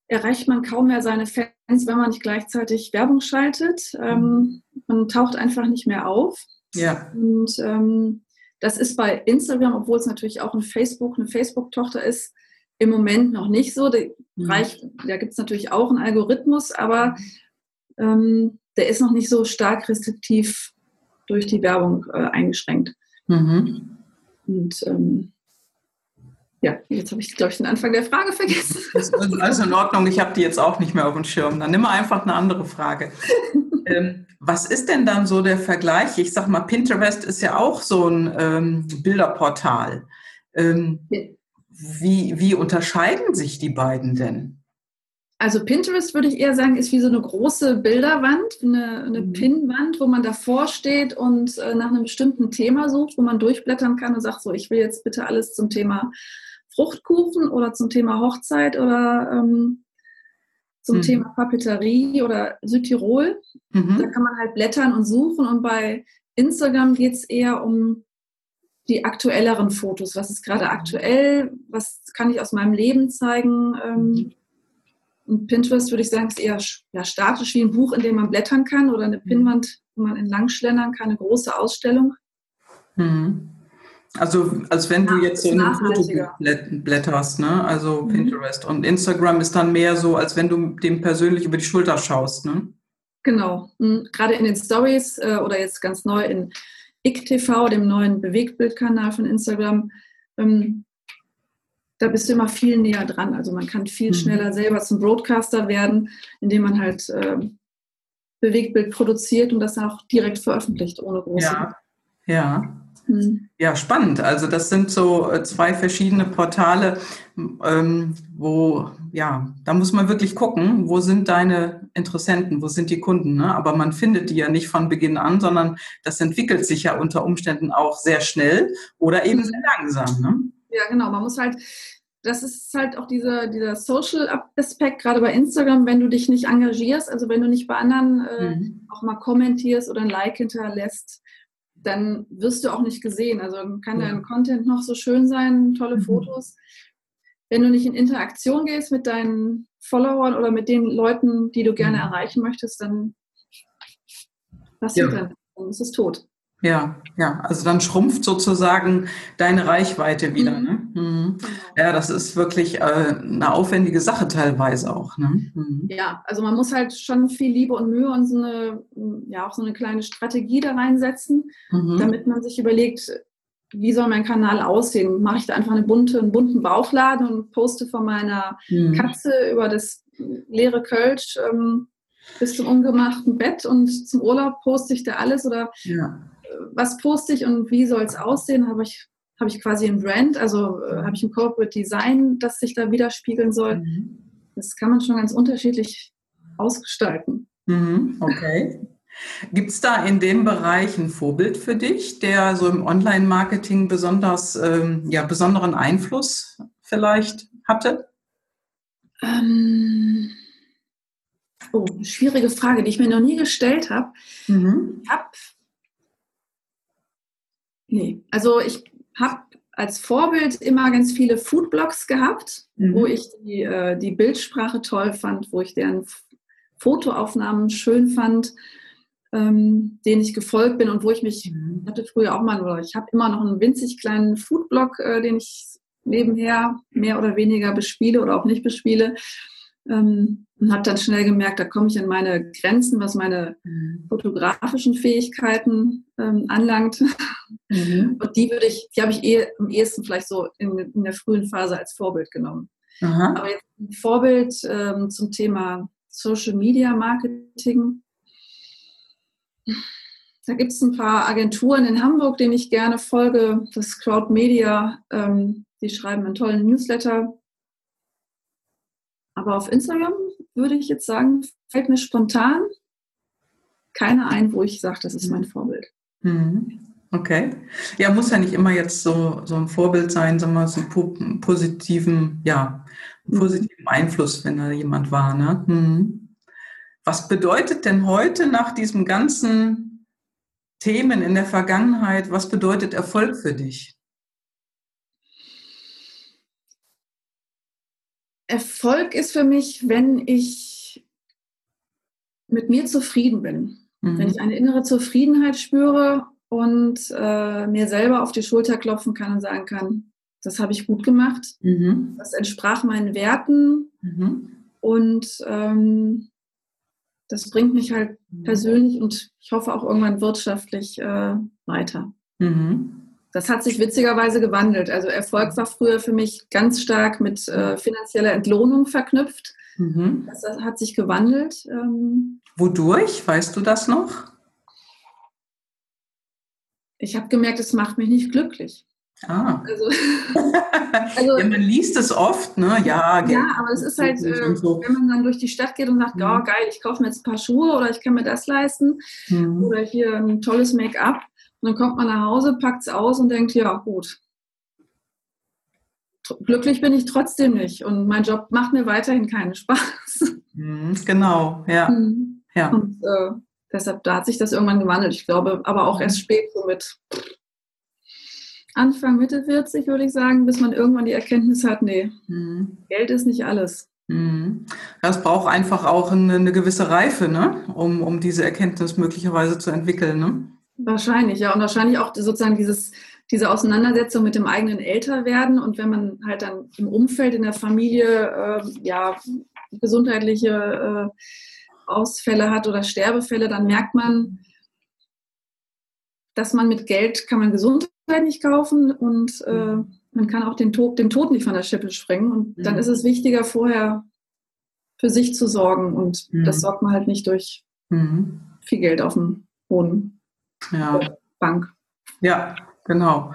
erreicht man kaum mehr seine Fans, wenn man nicht gleichzeitig Werbung schaltet. Ähm, man taucht einfach nicht mehr auf. Ja. Und ähm, das ist bei Instagram, obwohl es natürlich auch ein Facebook, eine Facebook-Tochter ist, im Moment noch nicht so. Mhm. da gibt es natürlich auch einen Algorithmus, aber ähm, der ist noch nicht so stark restriktiv durch die Werbung äh, eingeschränkt. Mhm. Und ähm, ja, jetzt habe ich, glaube ich, den Anfang der Frage vergessen. Das ist also in Ordnung, ich habe die jetzt auch nicht mehr auf dem Schirm. Dann nimm mal einfach eine andere Frage. ähm, was ist denn dann so der Vergleich? Ich sage mal, Pinterest ist ja auch so ein ähm, Bilderportal. Ähm, wie, wie unterscheiden sich die beiden denn? Also Pinterest würde ich eher sagen, ist wie so eine große Bilderwand, eine, eine mhm. Pinnwand, wo man davor steht und äh, nach einem bestimmten Thema sucht, wo man durchblättern kann und sagt, so, ich will jetzt bitte alles zum Thema Fruchtkuchen oder zum Thema Hochzeit oder ähm, zum mhm. Thema Papeterie oder Südtirol. Mhm. Da kann man halt blättern und suchen und bei Instagram geht es eher um die aktuelleren Fotos. Was ist gerade aktuell? Was kann ich aus meinem Leben zeigen? Ähm, und Pinterest würde ich sagen, ist eher ja, statisch wie ein Buch, in dem man blättern kann oder eine Pinnwand, wo man entlang schlendern kann, eine große Ausstellung. Mhm. Also als wenn du jetzt so ein Foto blätterst, ne? also mhm. Pinterest. Und Instagram ist dann mehr so, als wenn du dem persönlich über die Schulter schaust. Ne? Genau. Mhm. Gerade in den Stories äh, oder jetzt ganz neu in IkTV, dem neuen Bewegtbildkanal von Instagram, ähm, da bist du immer viel näher dran. Also man kann viel mhm. schneller selber zum Broadcaster werden, indem man halt äh, Bewegtbild produziert und das dann auch direkt veröffentlicht, ohne große. Ja, ja. Mhm. Ja, spannend. Also das sind so äh, zwei verschiedene Portale, ähm, wo, ja, da muss man wirklich gucken, wo sind deine Interessenten, wo sind die Kunden. Ne? Aber man findet die ja nicht von Beginn an, sondern das entwickelt sich ja unter Umständen auch sehr schnell oder eben sehr langsam. Ne? Ja, genau. Man muss halt, das ist halt auch dieser, dieser Social-Aspekt, gerade bei Instagram, wenn du dich nicht engagierst, also wenn du nicht bei anderen äh, mhm. auch mal kommentierst oder ein Like hinterlässt, dann wirst du auch nicht gesehen. Also kann ja. dein Content noch so schön sein, tolle mhm. Fotos. Wenn du nicht in Interaktion gehst mit deinen Followern oder mit den Leuten, die du gerne mhm. erreichen möchtest, dann passiert ja. dann? Dann ist es tot. Ja, ja, also dann schrumpft sozusagen deine Reichweite wieder. Mhm. Ne? Mhm. Genau. Ja, das ist wirklich äh, eine aufwendige Sache teilweise auch. Ne? Mhm. Ja, also man muss halt schon viel Liebe und Mühe und so eine, ja, auch so eine kleine Strategie da reinsetzen, mhm. damit man sich überlegt, wie soll mein Kanal aussehen? Mache ich da einfach eine bunte, einen bunten Bauchladen und poste von meiner mhm. Katze über das leere Kölsch ähm, bis zum ungemachten Bett und zum Urlaub poste ich da alles oder ja was poste ich und wie soll es aussehen? Habe ich, habe ich quasi ein Brand, also äh, habe ich ein Corporate Design, das sich da widerspiegeln soll? Mhm. Das kann man schon ganz unterschiedlich ausgestalten. Mhm, okay. Gibt es da in dem Bereich ein Vorbild für dich, der so im Online-Marketing besonders, ähm, ja, besonderen Einfluss vielleicht hatte? Ähm, oh, schwierige Frage, die ich mir noch nie gestellt habe. Mhm. Ich habe Nee, also ich habe als Vorbild immer ganz viele Foodblogs gehabt, mhm. wo ich die, äh, die Bildsprache toll fand, wo ich deren Fotoaufnahmen schön fand, ähm, denen ich gefolgt bin und wo ich mich, mhm. hatte früher auch mal, oder ich habe immer noch einen winzig kleinen Foodblog, äh, den ich nebenher mehr oder weniger bespiele oder auch nicht bespiele. Ähm, und habe dann schnell gemerkt, da komme ich an meine Grenzen, was meine mhm. fotografischen Fähigkeiten ähm, anlangt. Mhm. Und die würde ich, die habe ich eh, am ehesten vielleicht so in, in, der frühen Phase als Vorbild genommen. Aha. Aber jetzt ein Vorbild ähm, zum Thema Social Media Marketing. Da gibt es ein paar Agenturen in Hamburg, denen ich gerne folge. Das Crowd Media, ähm, die schreiben einen tollen Newsletter. Aber auf Instagram würde ich jetzt sagen, fällt mir spontan keiner ein, wo ich sage, das ist mein Vorbild. Mhm. Okay. Ja, muss ja nicht immer jetzt so, so ein Vorbild sein, sondern so einen positiven, ja, einen positiven Einfluss, wenn da jemand war. Ne? Mhm. Was bedeutet denn heute nach diesen ganzen Themen in der Vergangenheit, was bedeutet Erfolg für dich? Erfolg ist für mich, wenn ich mit mir zufrieden bin. Mhm. Wenn ich eine innere Zufriedenheit spüre und äh, mir selber auf die Schulter klopfen kann und sagen kann, das habe ich gut gemacht, mhm. das entsprach meinen Werten mhm. und ähm, das bringt mich halt mhm. persönlich und ich hoffe auch irgendwann wirtschaftlich äh, weiter. Mhm. Das hat sich witzigerweise gewandelt. Also Erfolg war früher für mich ganz stark mit äh, finanzieller Entlohnung verknüpft. Mhm. Das hat sich gewandelt. Ähm, Wodurch? Weißt du das noch? Ich habe gemerkt, es macht mich nicht glücklich. Ah. Also, also ja, man liest es oft, ne? Ja, ja aber es ist halt, äh, so. wenn man dann durch die Stadt geht und sagt, mhm. oh geil, ich kaufe mir jetzt ein paar Schuhe oder ich kann mir das leisten mhm. oder hier ein tolles Make-up und dann kommt man nach Hause, packt es aus und denkt, ja, gut. Glücklich bin ich trotzdem nicht und mein Job macht mir weiterhin keinen Spaß. Mhm, genau, ja. Mhm. ja. Und äh, deshalb, da hat sich das irgendwann gewandelt. Ich glaube, aber auch erst spät, so mit Anfang, Mitte 40, würde ich sagen, bis man irgendwann die Erkenntnis hat, nee, mhm. Geld ist nicht alles. Mhm. Das braucht einfach auch eine, eine gewisse Reife, ne? um, um diese Erkenntnis möglicherweise zu entwickeln. Ne? Wahrscheinlich, ja. Und wahrscheinlich auch sozusagen dieses, diese Auseinandersetzung mit dem eigenen Älterwerden. Und wenn man halt dann im Umfeld, in der Familie, äh, ja, gesundheitliche äh, Ausfälle hat oder Sterbefälle, dann merkt man, dass man mit Geld kann man Gesundheit nicht kaufen und äh, mhm. man kann auch den Tod, den Tod nicht von der Schippe sprengen. Und dann mhm. ist es wichtiger, vorher für sich zu sorgen. Und mhm. das sorgt man halt nicht durch mhm. viel Geld auf dem hohen ja. Bank. Ja, genau.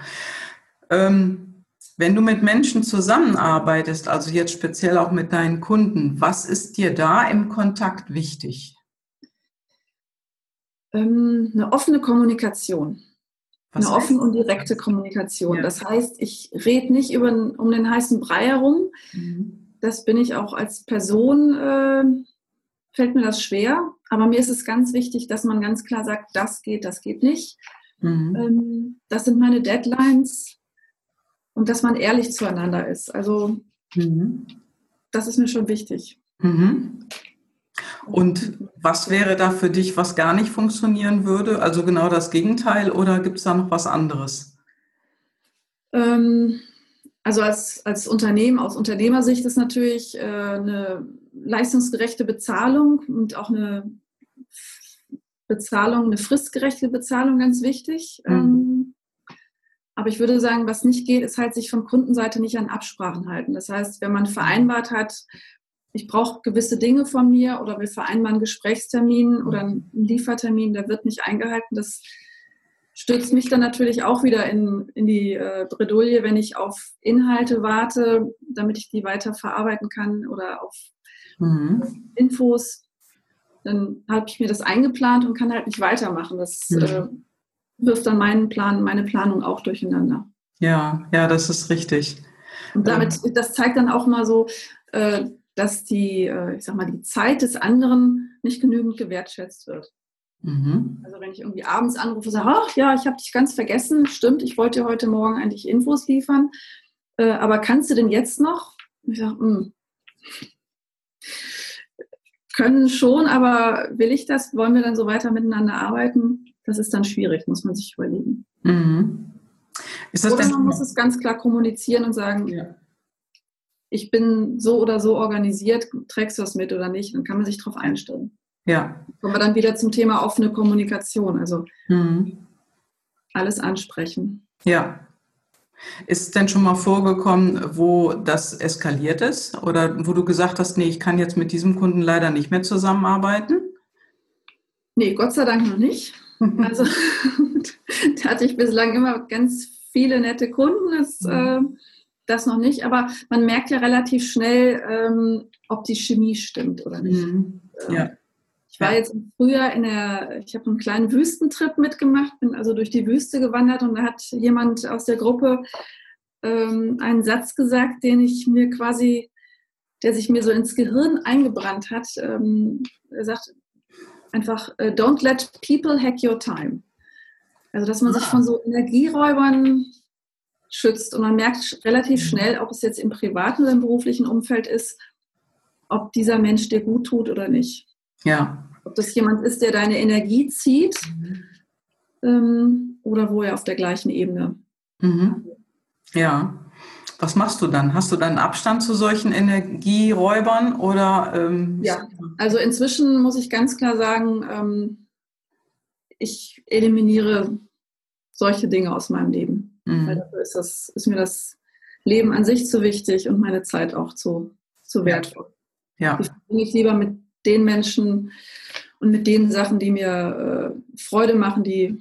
Ähm, wenn du mit Menschen zusammenarbeitest, also jetzt speziell auch mit deinen Kunden, was ist dir da im Kontakt wichtig? Ähm, eine offene Kommunikation. Was eine offene und direkte Kommunikation. Ja. Das heißt, ich rede nicht über, um den heißen Brei herum. Mhm. Das bin ich auch als Person, äh, fällt mir das schwer. Aber mir ist es ganz wichtig, dass man ganz klar sagt, das geht, das geht nicht. Mhm. Ähm, das sind meine Deadlines und dass man ehrlich zueinander ist. Also mhm. das ist mir schon wichtig. Mhm. Und was wäre da für dich, was gar nicht funktionieren würde? Also genau das Gegenteil oder gibt es da noch was anderes? Ähm, also als, als Unternehmen, aus Unternehmersicht ist natürlich äh, eine leistungsgerechte Bezahlung und auch eine Bezahlung, eine fristgerechte Bezahlung ganz wichtig. Mhm. Ähm, aber ich würde sagen, was nicht geht, ist halt sich von Kundenseite nicht an Absprachen halten. Das heißt, wenn man vereinbart hat, ich brauche gewisse Dinge von mir oder wir vereinbaren einen Gesprächstermin oder einen Liefertermin, der wird nicht eingehalten. Das stürzt mich dann natürlich auch wieder in, in die äh, Bredouille, wenn ich auf Inhalte warte, damit ich die weiter verarbeiten kann oder auf mhm. Infos. Dann habe ich mir das eingeplant und kann halt nicht weitermachen. Das mhm. äh, wirft dann meinen Plan, meine Planung auch durcheinander. Ja, ja, das ist richtig. Und damit, das zeigt dann auch mal so, äh, dass die, äh, ich sag mal, die Zeit des anderen nicht genügend gewertschätzt wird. Mhm. Also wenn ich irgendwie abends anrufe und sage, ach ja, ich habe dich ganz vergessen, stimmt, ich wollte dir heute Morgen eigentlich Infos liefern, äh, aber kannst du denn jetzt noch? Ich sage, hm. Können schon, aber will ich das? Wollen wir dann so weiter miteinander arbeiten? Das ist dann schwierig, muss man sich überlegen. Mhm. Oder man muss es ganz klar kommunizieren und sagen, ja ich bin so oder so organisiert, trägst du das mit oder nicht? Dann kann man sich darauf einstellen. Ja. Kommen wir dann wieder zum Thema offene Kommunikation, also mhm. alles ansprechen. Ja. Ist denn schon mal vorgekommen, wo das eskaliert ist oder wo du gesagt hast, nee, ich kann jetzt mit diesem Kunden leider nicht mehr zusammenarbeiten? Nee, Gott sei Dank noch nicht. Also da hatte ich bislang immer ganz viele nette Kunden. Das, mhm. äh, das noch nicht, aber man merkt ja relativ schnell, ähm, ob die Chemie stimmt oder nicht. Mhm. Ähm, ja. Ich war jetzt im Frühjahr in der, ich habe einen kleinen Wüstentrip mitgemacht, bin also durch die Wüste gewandert und da hat jemand aus der Gruppe ähm, einen Satz gesagt, den ich mir quasi, der sich mir so ins Gehirn eingebrannt hat. Ähm, er sagt einfach, äh, don't let people hack your time. Also, dass man sich ah. von so Energieräubern schützt. Und man merkt relativ mhm. schnell, ob es jetzt im privaten oder im beruflichen Umfeld ist, ob dieser Mensch dir gut tut oder nicht. Ja. Ob das jemand ist, der deine Energie zieht mhm. ähm, oder wo er auf der gleichen Ebene. Mhm. Ja. Was machst du dann? Hast du dann Abstand zu solchen Energieräubern oder? Ähm, ja, also inzwischen muss ich ganz klar sagen, ähm, ich eliminiere solche Dinge aus meinem Leben. Mhm. Weil dafür ist, das, ist mir das Leben an sich zu wichtig und meine Zeit auch zu, zu wertvoll. Ja. Ich ich lieber mit den Menschen und mit den Sachen, die mir äh, Freude machen, die,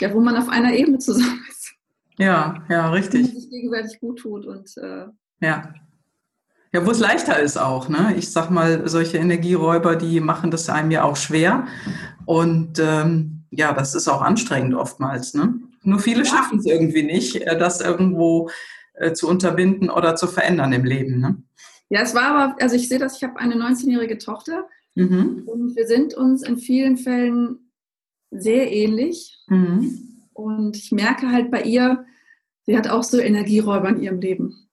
ja, wo man auf einer Ebene zusammen ist. Ja, ja, richtig. Und sich gegenseitig gut tut und äh, ja. Ja, wo es leichter ist auch, ne? Ich sag mal, solche Energieräuber, die machen das einem ja auch schwer. Und ähm, ja, das ist auch anstrengend oftmals, ne? Nur viele schaffen es irgendwie nicht, äh, das irgendwo äh, zu unterbinden oder zu verändern im Leben. Ne? Ja, es war aber, also ich sehe das, ich habe eine 19-jährige Tochter mhm. und wir sind uns in vielen Fällen sehr ähnlich. Mhm. Und ich merke halt bei ihr, sie hat auch so Energieräuber in ihrem Leben.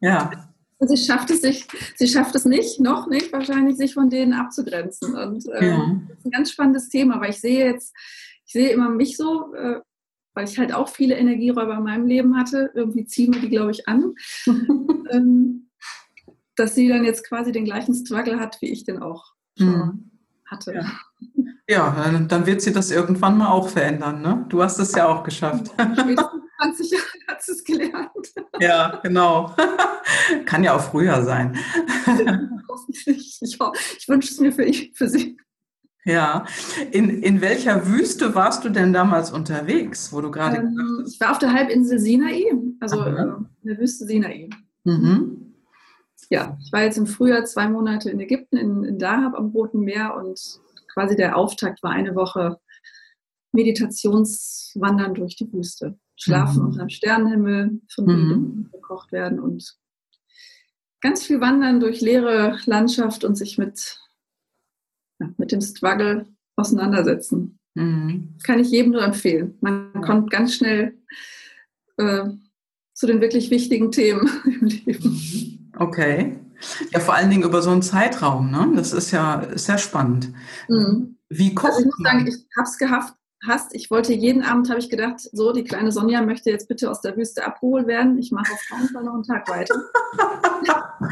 Ja. Und sie schafft es sich, sie schafft es nicht, noch nicht wahrscheinlich, sich von denen abzugrenzen. Und äh, ja. das ist ein ganz spannendes Thema, weil ich sehe jetzt, ich sehe immer mich so, äh, weil ich halt auch viele Energieräuber in meinem Leben hatte. Irgendwie ziehen wir die, glaube ich, an. ähm, dass sie dann jetzt quasi den gleichen Struggle hat, wie ich den auch schon mhm. hatte. Ja. ja. dann wird sie das irgendwann mal auch verändern. Ne? Du hast es ja auch geschafft. Spätestens 20 Jahre hat sie es gelernt. Ja, genau. Kann ja auch früher sein. Ich, ich, ich wünsche es mir für, für sie. Ja. In, in welcher Wüste warst du denn damals unterwegs, wo du gerade ähm, Ich war auf der Halbinsel Sinai, also Aha. Ähm, in der Wüste Sinai. Mhm. Ja, ich war jetzt im Frühjahr zwei Monate in Ägypten, in, in Dahab am Roten Meer und quasi der Auftakt war eine Woche Meditationswandern durch die Wüste. Schlafen mhm. unter dem Sternenhimmel, von mhm. gekocht werden und ganz viel wandern durch leere Landschaft und sich mit mit dem Struggle auseinandersetzen. Mhm. Kann ich jedem nur empfehlen. Man ja. kommt ganz schnell äh, zu den wirklich wichtigen Themen im Leben. Okay. Ja, vor allen Dingen über so einen Zeitraum, ne? Das ist ja sehr spannend. Mhm. Wie kommt also ich muss sagen, ich habe es gehabt, hast. Ich wollte jeden Abend, habe ich gedacht, so, die kleine Sonja möchte jetzt bitte aus der Wüste abgeholt werden. Ich mache auf keinen Fall noch einen Tag weiter.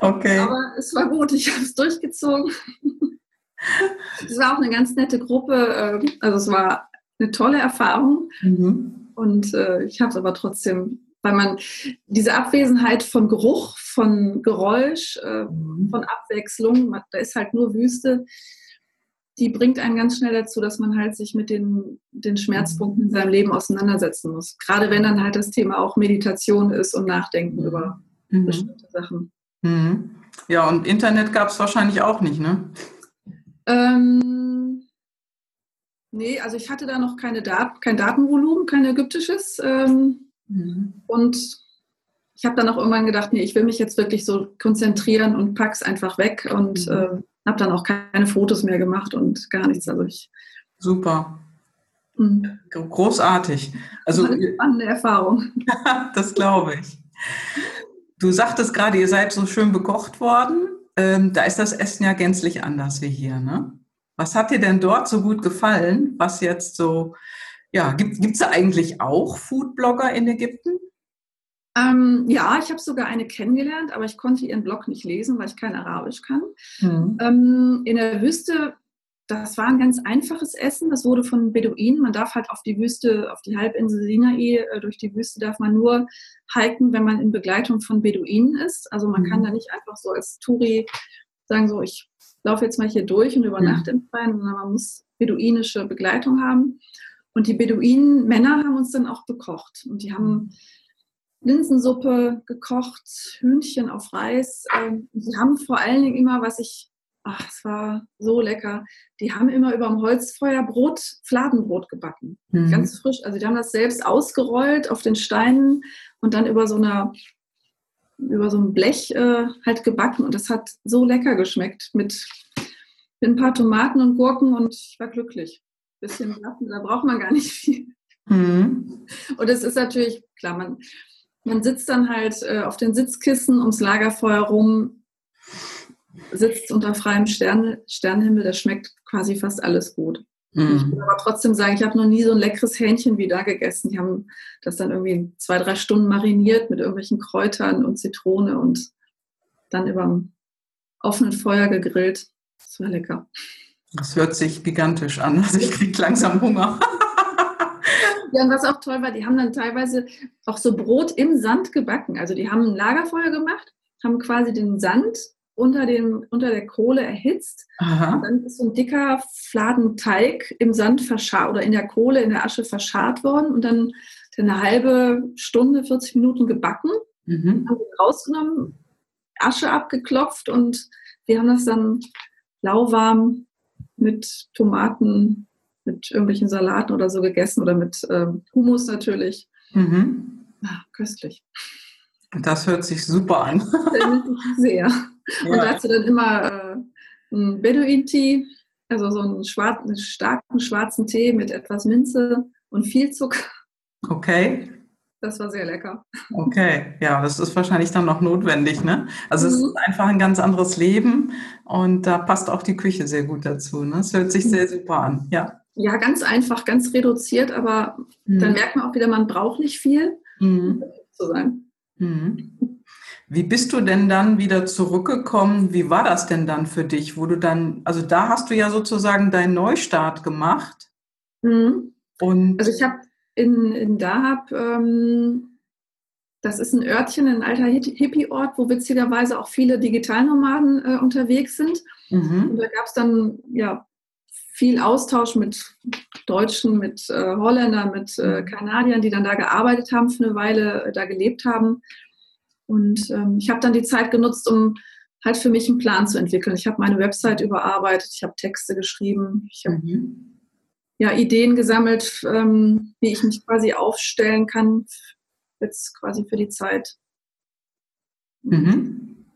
okay. Aber es war gut, ich habe es durchgezogen. Es war auch eine ganz nette Gruppe. Ähm, also es war eine tolle Erfahrung. Mhm. Und äh, ich habe es aber trotzdem, weil man diese Abwesenheit von Geruch, von Geräusch, äh, mhm. von Abwechslung, da ist halt nur Wüste, die bringt einen ganz schnell dazu, dass man halt sich mit den, den Schmerzpunkten in seinem Leben auseinandersetzen muss. Gerade wenn dann halt das Thema auch Meditation ist und Nachdenken über mhm. bestimmte Sachen. Mhm. Ja, und Internet gab es wahrscheinlich auch nicht, ne? Ähm, nee, also ich hatte da noch keine Dat kein Datenvolumen, kein ägyptisches. Ähm, mhm. Und ich habe dann auch irgendwann gedacht, nee, ich will mich jetzt wirklich so konzentrieren und pack's einfach weg und mhm. äh, habe dann auch keine Fotos mehr gemacht und gar nichts. Also ich, Super. Mhm. Großartig. Also eine spannende Erfahrung. das glaube ich. Du sagtest gerade, ihr seid so schön bekocht worden ähm, da ist das Essen ja gänzlich anders wie hier. Ne? Was hat dir denn dort so gut gefallen? Was jetzt so, ja, gibt es da eigentlich auch Foodblogger in Ägypten? Ähm, ja, ich habe sogar eine kennengelernt, aber ich konnte ihren Blog nicht lesen, weil ich kein Arabisch kann. Mhm. Ähm, in der Wüste das war ein ganz einfaches Essen. Das wurde von Beduinen. Man darf halt auf die Wüste, auf die Halbinsel Sinai, äh, durch die Wüste darf man nur hiken, wenn man in Begleitung von Beduinen ist. Also man mhm. kann da nicht einfach so als Touri sagen, so ich laufe jetzt mal hier durch und übernachte mhm. im Freien, sondern man muss beduinische Begleitung haben. Und die Beduinen Männer haben uns dann auch bekocht. Und die haben Linsensuppe gekocht, Hühnchen auf Reis. Ähm, sie haben vor allen Dingen immer, was ich ach, es war so lecker. Die haben immer über dem Holzfeuer Brot, Fladenbrot gebacken. Mhm. Ganz frisch. Also die haben das selbst ausgerollt auf den Steinen und dann über so einer über so ein Blech äh, halt gebacken und das hat so lecker geschmeckt mit, mit ein paar Tomaten und Gurken und ich war glücklich. Bisschen Lappen, da braucht man gar nicht viel. Mhm. Und es ist natürlich, klar, man, man sitzt dann halt äh, auf den Sitzkissen ums Lagerfeuer rum, sitzt unter freiem Stern, Sternenhimmel, da schmeckt quasi fast alles gut. Mhm. Ich will aber trotzdem sagen, ich habe noch nie so ein leckeres Hähnchen wie da gegessen. Die haben das dann irgendwie zwei, drei Stunden mariniert mit irgendwelchen Kräutern und Zitrone und dann über dem offenen Feuer gegrillt. Das war lecker. Das hört sich gigantisch an. Also ich kriege langsam Hunger. Ja, und was auch toll war, die haben dann teilweise auch so Brot im Sand gebacken. Also die haben ein Lagerfeuer gemacht, haben quasi den Sand unter, dem, unter der Kohle erhitzt. Dann ist so ein dicker Fladenteig im Sand verscharrt oder in der Kohle, in der Asche verscharrt worden und dann eine halbe Stunde, 40 Minuten gebacken. Mhm. Haben wir rausgenommen, Asche abgeklopft und wir haben das dann lauwarm mit Tomaten, mit irgendwelchen Salaten oder so gegessen oder mit ähm, Hummus natürlich. Mhm. Ah, köstlich. Das hört sich super an. Sehr. Und dazu dann immer äh, ein Beduin-Tee, also so einen, schwarzen, einen starken schwarzen Tee mit etwas Minze und viel Zucker. Okay. Das war sehr lecker. Okay, ja, das ist wahrscheinlich dann noch notwendig, ne? Also mhm. es ist einfach ein ganz anderes Leben und da passt auch die Küche sehr gut dazu. Ne? Es hört sich sehr super an, ja. Ja, ganz einfach, ganz reduziert, aber mhm. dann merkt man auch wieder, man braucht nicht viel, mhm. zu sein. Mhm. Wie bist du denn dann wieder zurückgekommen? Wie war das denn dann für dich, wo du dann, also da hast du ja sozusagen deinen Neustart gemacht. Mhm. Und also ich habe in, in Dahab, ähm, das ist ein Örtchen, ein alter Hippie-Ort, wo witzigerweise auch viele Digitalnomaden äh, unterwegs sind. Mhm. Und da gab es dann ja viel Austausch mit Deutschen, mit äh, Holländern, mit äh, mhm. Kanadiern, die dann da gearbeitet haben, für eine Weile äh, da gelebt haben. Und ähm, ich habe dann die Zeit genutzt, um halt für mich einen Plan zu entwickeln. Ich habe meine Website überarbeitet, ich habe Texte geschrieben, ich habe mhm. Ja, Ideen gesammelt, ähm, wie ich mich quasi aufstellen kann, jetzt quasi für die Zeit. Mhm.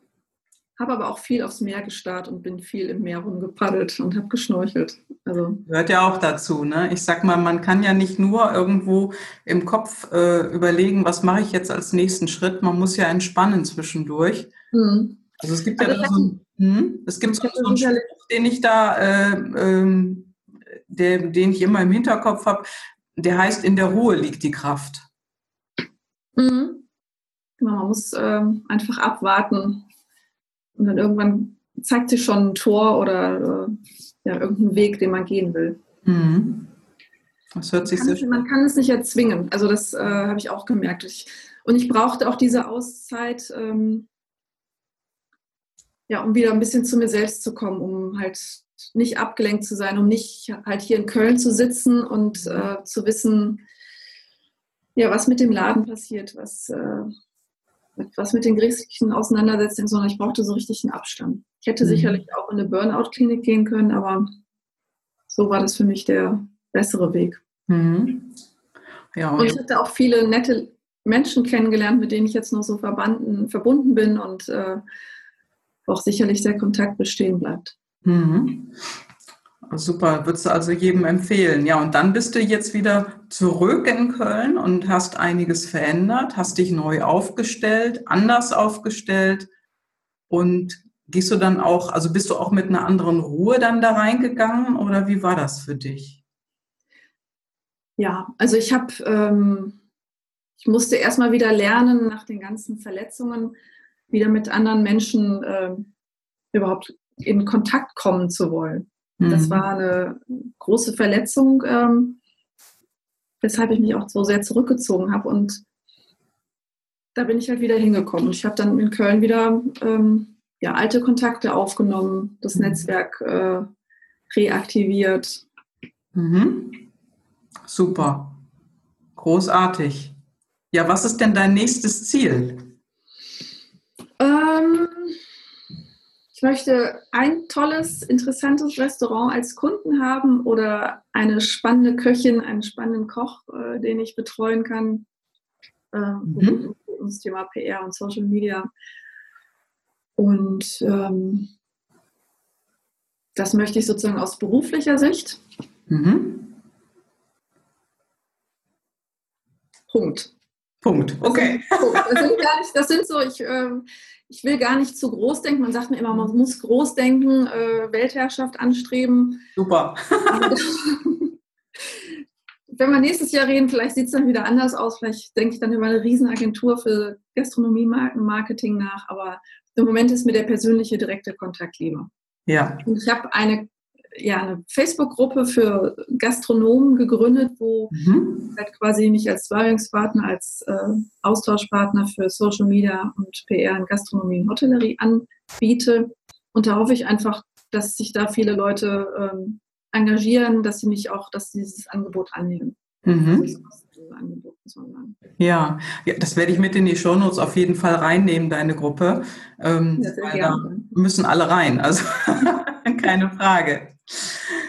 Habe aber auch viel aufs Meer gestarrt und bin viel im Meer rumgepaddelt und habe geschnorchelt. Also Hört ja auch dazu. Ne? Ich sag mal, man kann ja nicht nur irgendwo im Kopf äh, überlegen, was mache ich jetzt als nächsten Schritt. Man muss ja entspannen zwischendurch. Mhm. Also es gibt also ja so, hm, es gibt so, so einen Spruch, den ich da, äh, ähm, der, den ich immer im Hinterkopf habe. Der heißt: In der Ruhe liegt die Kraft. Mhm. Genau, man muss äh, einfach abwarten, und dann irgendwann zeigt sich schon ein Tor oder äh, ja, irgendein Weg, den man gehen will. Mhm. Das hört sich man, sehr man kann es nicht erzwingen. Also das äh, habe ich auch gemerkt. Ich, und ich brauchte auch diese Auszeit, ähm, ja, um wieder ein bisschen zu mir selbst zu kommen, um halt nicht abgelenkt zu sein, um nicht halt hier in Köln zu sitzen und äh, zu wissen, ja, was mit dem Laden passiert, was, äh, was mit den gerichtlichen Auseinandersetzungen, sondern ich brauchte so richtig einen Abstand. Ich hätte mhm. sicherlich auch in eine Burnout-Klinik gehen können, aber so war das für mich der bessere Weg. Mhm. Ja, und ich hatte auch viele nette Menschen kennengelernt, mit denen ich jetzt noch so verbanden, verbunden bin und äh, auch sicherlich der Kontakt bestehen bleibt. Mhm. Super, würdest du also jedem empfehlen. Ja, und dann bist du jetzt wieder zurück in Köln und hast einiges verändert, hast dich neu aufgestellt, anders aufgestellt und gehst du dann auch, also bist du auch mit einer anderen Ruhe dann da reingegangen oder wie war das für dich? Ja, also ich habe, ähm, ich musste erstmal wieder lernen, nach den ganzen Verletzungen wieder mit anderen Menschen äh, überhaupt in Kontakt kommen zu wollen. Mhm. Das war eine große Verletzung, ähm, weshalb ich mich auch so sehr zurückgezogen habe. Und da bin ich halt wieder hingekommen. Ich habe dann in Köln wieder ähm, ja, alte Kontakte aufgenommen, das mhm. Netzwerk äh, reaktiviert. Mhm. Super. Großartig. Ja, was ist denn dein nächstes Ziel? Ähm, ich möchte ein tolles, interessantes Restaurant als Kunden haben oder eine spannende Köchin, einen spannenden Koch, äh, den ich betreuen kann. Äh, mhm. ums Thema PR und Social Media. Und ähm, das möchte ich sozusagen aus beruflicher Sicht. Mhm. Punkt. Punkt. Okay. Das sind, das sind, gar nicht, das sind so, ich, äh, ich will gar nicht zu groß denken. Man sagt mir immer, man muss groß denken, äh, Weltherrschaft anstreben. Super. Wenn wir nächstes Jahr reden, vielleicht sieht es dann wieder anders aus. Vielleicht denke ich dann über eine Riesenagentur für Gastronomie-Marketing nach. Aber im Moment ist mir der persönliche, direkte Kontakt lieber. Ja. Und ich habe eine ja, eine Facebook-Gruppe für Gastronomen gegründet, wo mhm. halt quasi mich als Sparringspartner, als äh, Austauschpartner für Social Media und PR in Gastronomie und Hotellerie anbiete. Und da hoffe ich einfach, dass sich da viele Leute ähm, engagieren, dass sie mich auch, dass sie dieses Angebot annehmen. Mhm. Ja. ja, das werde ich mit in die Shownotes auf jeden Fall reinnehmen, deine Gruppe. Ähm, ja, da müssen alle rein, also keine Frage.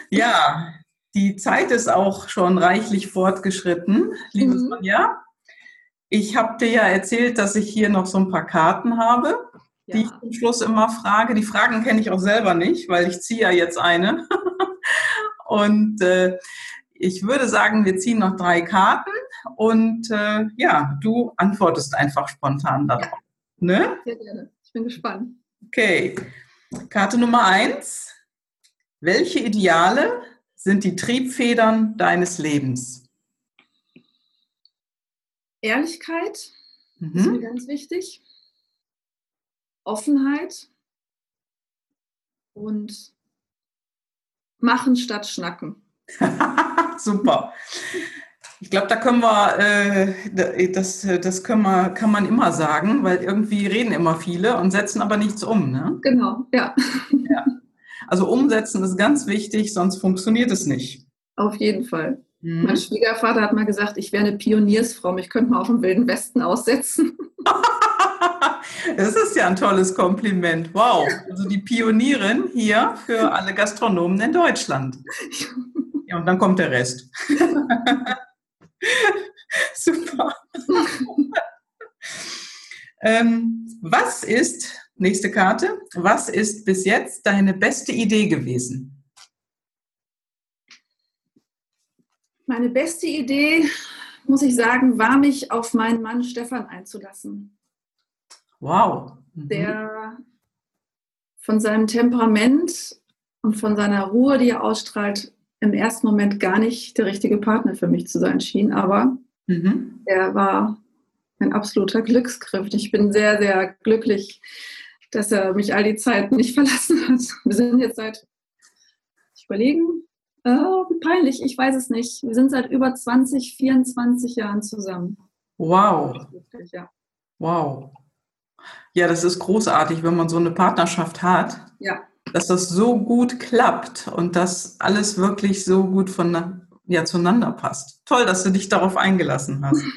Ja, die Zeit ist auch schon reichlich fortgeschritten, liebe mhm. Sonja. Ich habe dir ja erzählt, dass ich hier noch so ein paar Karten habe, ja. die ich zum Schluss immer frage. Die Fragen kenne ich auch selber nicht, weil ich ziehe ja jetzt eine. und äh, ich würde sagen, wir ziehen noch drei Karten und äh, ja, du antwortest einfach spontan darauf. Ja. Ne? Sehr gerne. Ich bin gespannt. Okay. Karte Nummer eins. Welche Ideale sind die Triebfedern deines Lebens? Ehrlichkeit mhm. ist mir ganz wichtig. Offenheit und machen statt schnacken. Super. Ich glaube, da können wir, äh, das, das können wir, kann man immer sagen, weil irgendwie reden immer viele und setzen aber nichts um. Ne? Genau, ja. ja. Also umsetzen ist ganz wichtig, sonst funktioniert es nicht. Auf jeden Fall. Mhm. Mein Schwiegervater hat mal gesagt, ich wäre eine Pioniersfrau, ich könnte mal auf dem Wilden Westen aussetzen. das ist ja ein tolles Kompliment. Wow. Also die Pionierin hier für alle Gastronomen in Deutschland. Ja, und dann kommt der Rest. Super. ähm, was ist, nächste Karte, was ist bis jetzt deine beste Idee gewesen? Meine beste Idee, muss ich sagen, war mich auf meinen Mann Stefan einzulassen. Wow. Mhm. Der von seinem Temperament und von seiner Ruhe, die er ausstrahlt, im ersten Moment gar nicht der richtige Partner für mich zu sein schien, aber mhm. er war ein absoluter Glücksgriff. Ich bin sehr, sehr glücklich, dass er mich all die Zeit nicht verlassen hat. Wir sind jetzt seit, ich überlegen, äh, wie peinlich, ich weiß es nicht. Wir sind seit über 20, 24 Jahren zusammen. Wow. Ja. Wow. Ja, das ist großartig, wenn man so eine Partnerschaft hat. Ja dass das so gut klappt und dass alles wirklich so gut von, ja, zueinander passt. Toll, dass du dich darauf eingelassen hast.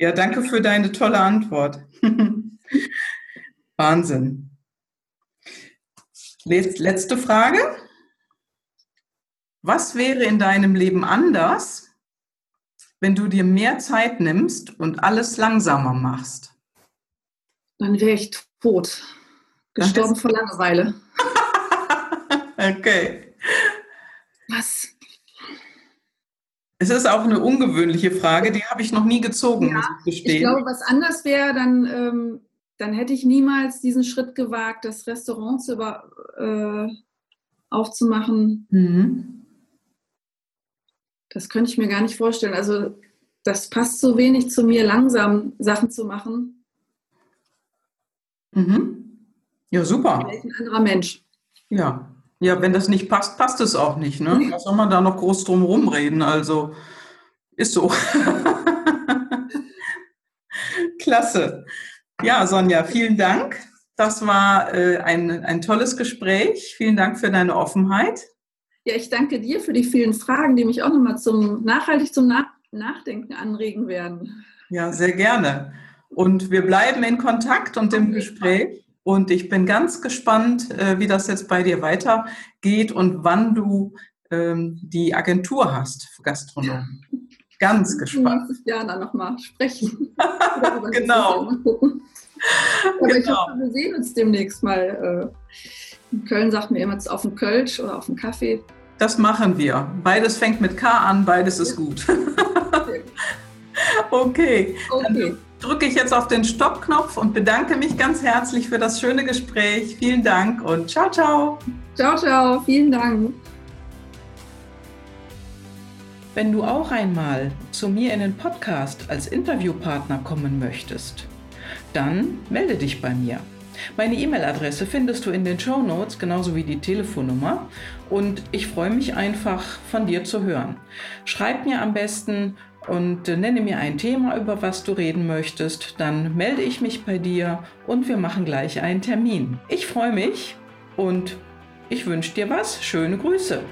Ja, danke für deine tolle Antwort. Wahnsinn. Letzte Frage. Was wäre in deinem Leben anders, wenn du dir mehr Zeit nimmst und alles langsamer machst? Dann wäre ich tot. Gestorben vor Langeweile. Okay. Was? Es ist auch eine ungewöhnliche Frage, die habe ich noch nie gezogen, ja, muss ich gestehen. Ich glaube, was anders wäre, dann, ähm, dann hätte ich niemals diesen Schritt gewagt, das Restaurant zu über, äh, aufzumachen. Mhm. Das könnte ich mir gar nicht vorstellen. Also das passt so wenig zu mir, langsam Sachen zu machen. Mhm. Ja, super. Vielleicht ein anderer Mensch. Ja, ja, wenn das nicht passt, passt es auch nicht. Ne? Was soll man da noch groß drum rumreden? Also ist so. Klasse. Ja, Sonja, vielen Dank. Das war äh, ein, ein tolles Gespräch. Vielen Dank für deine Offenheit. Ja, ich danke dir für die vielen Fragen, die mich auch nochmal zum nachhaltig zum Nach Nachdenken anregen werden. Ja, sehr gerne. Und wir bleiben in Kontakt und im Gespräch. Und ich bin ganz gespannt, äh, wie das jetzt bei dir weitergeht und wann du ähm, die Agentur hast für Gastronomen. Ganz gespannt. Nächstes Jahr dann nochmal sprechen. genau. Aber genau. ich hoffe, wir sehen uns demnächst mal. Äh, in Köln sagt mir immer auf dem Kölsch oder auf dem Kaffee. Das machen wir. Beides fängt mit K an, beides ist gut. okay. okay drücke ich jetzt auf den Stoppknopf und bedanke mich ganz herzlich für das schöne Gespräch. Vielen Dank und ciao, ciao. Ciao, ciao. Vielen Dank. Wenn du auch einmal zu mir in den Podcast als Interviewpartner kommen möchtest, dann melde dich bei mir. Meine E-Mail-Adresse findest du in den Show Notes, genauso wie die Telefonnummer. Und ich freue mich einfach, von dir zu hören. Schreib mir am besten und nenne mir ein Thema, über was du reden möchtest, dann melde ich mich bei dir und wir machen gleich einen Termin. Ich freue mich und ich wünsche dir was. Schöne Grüße.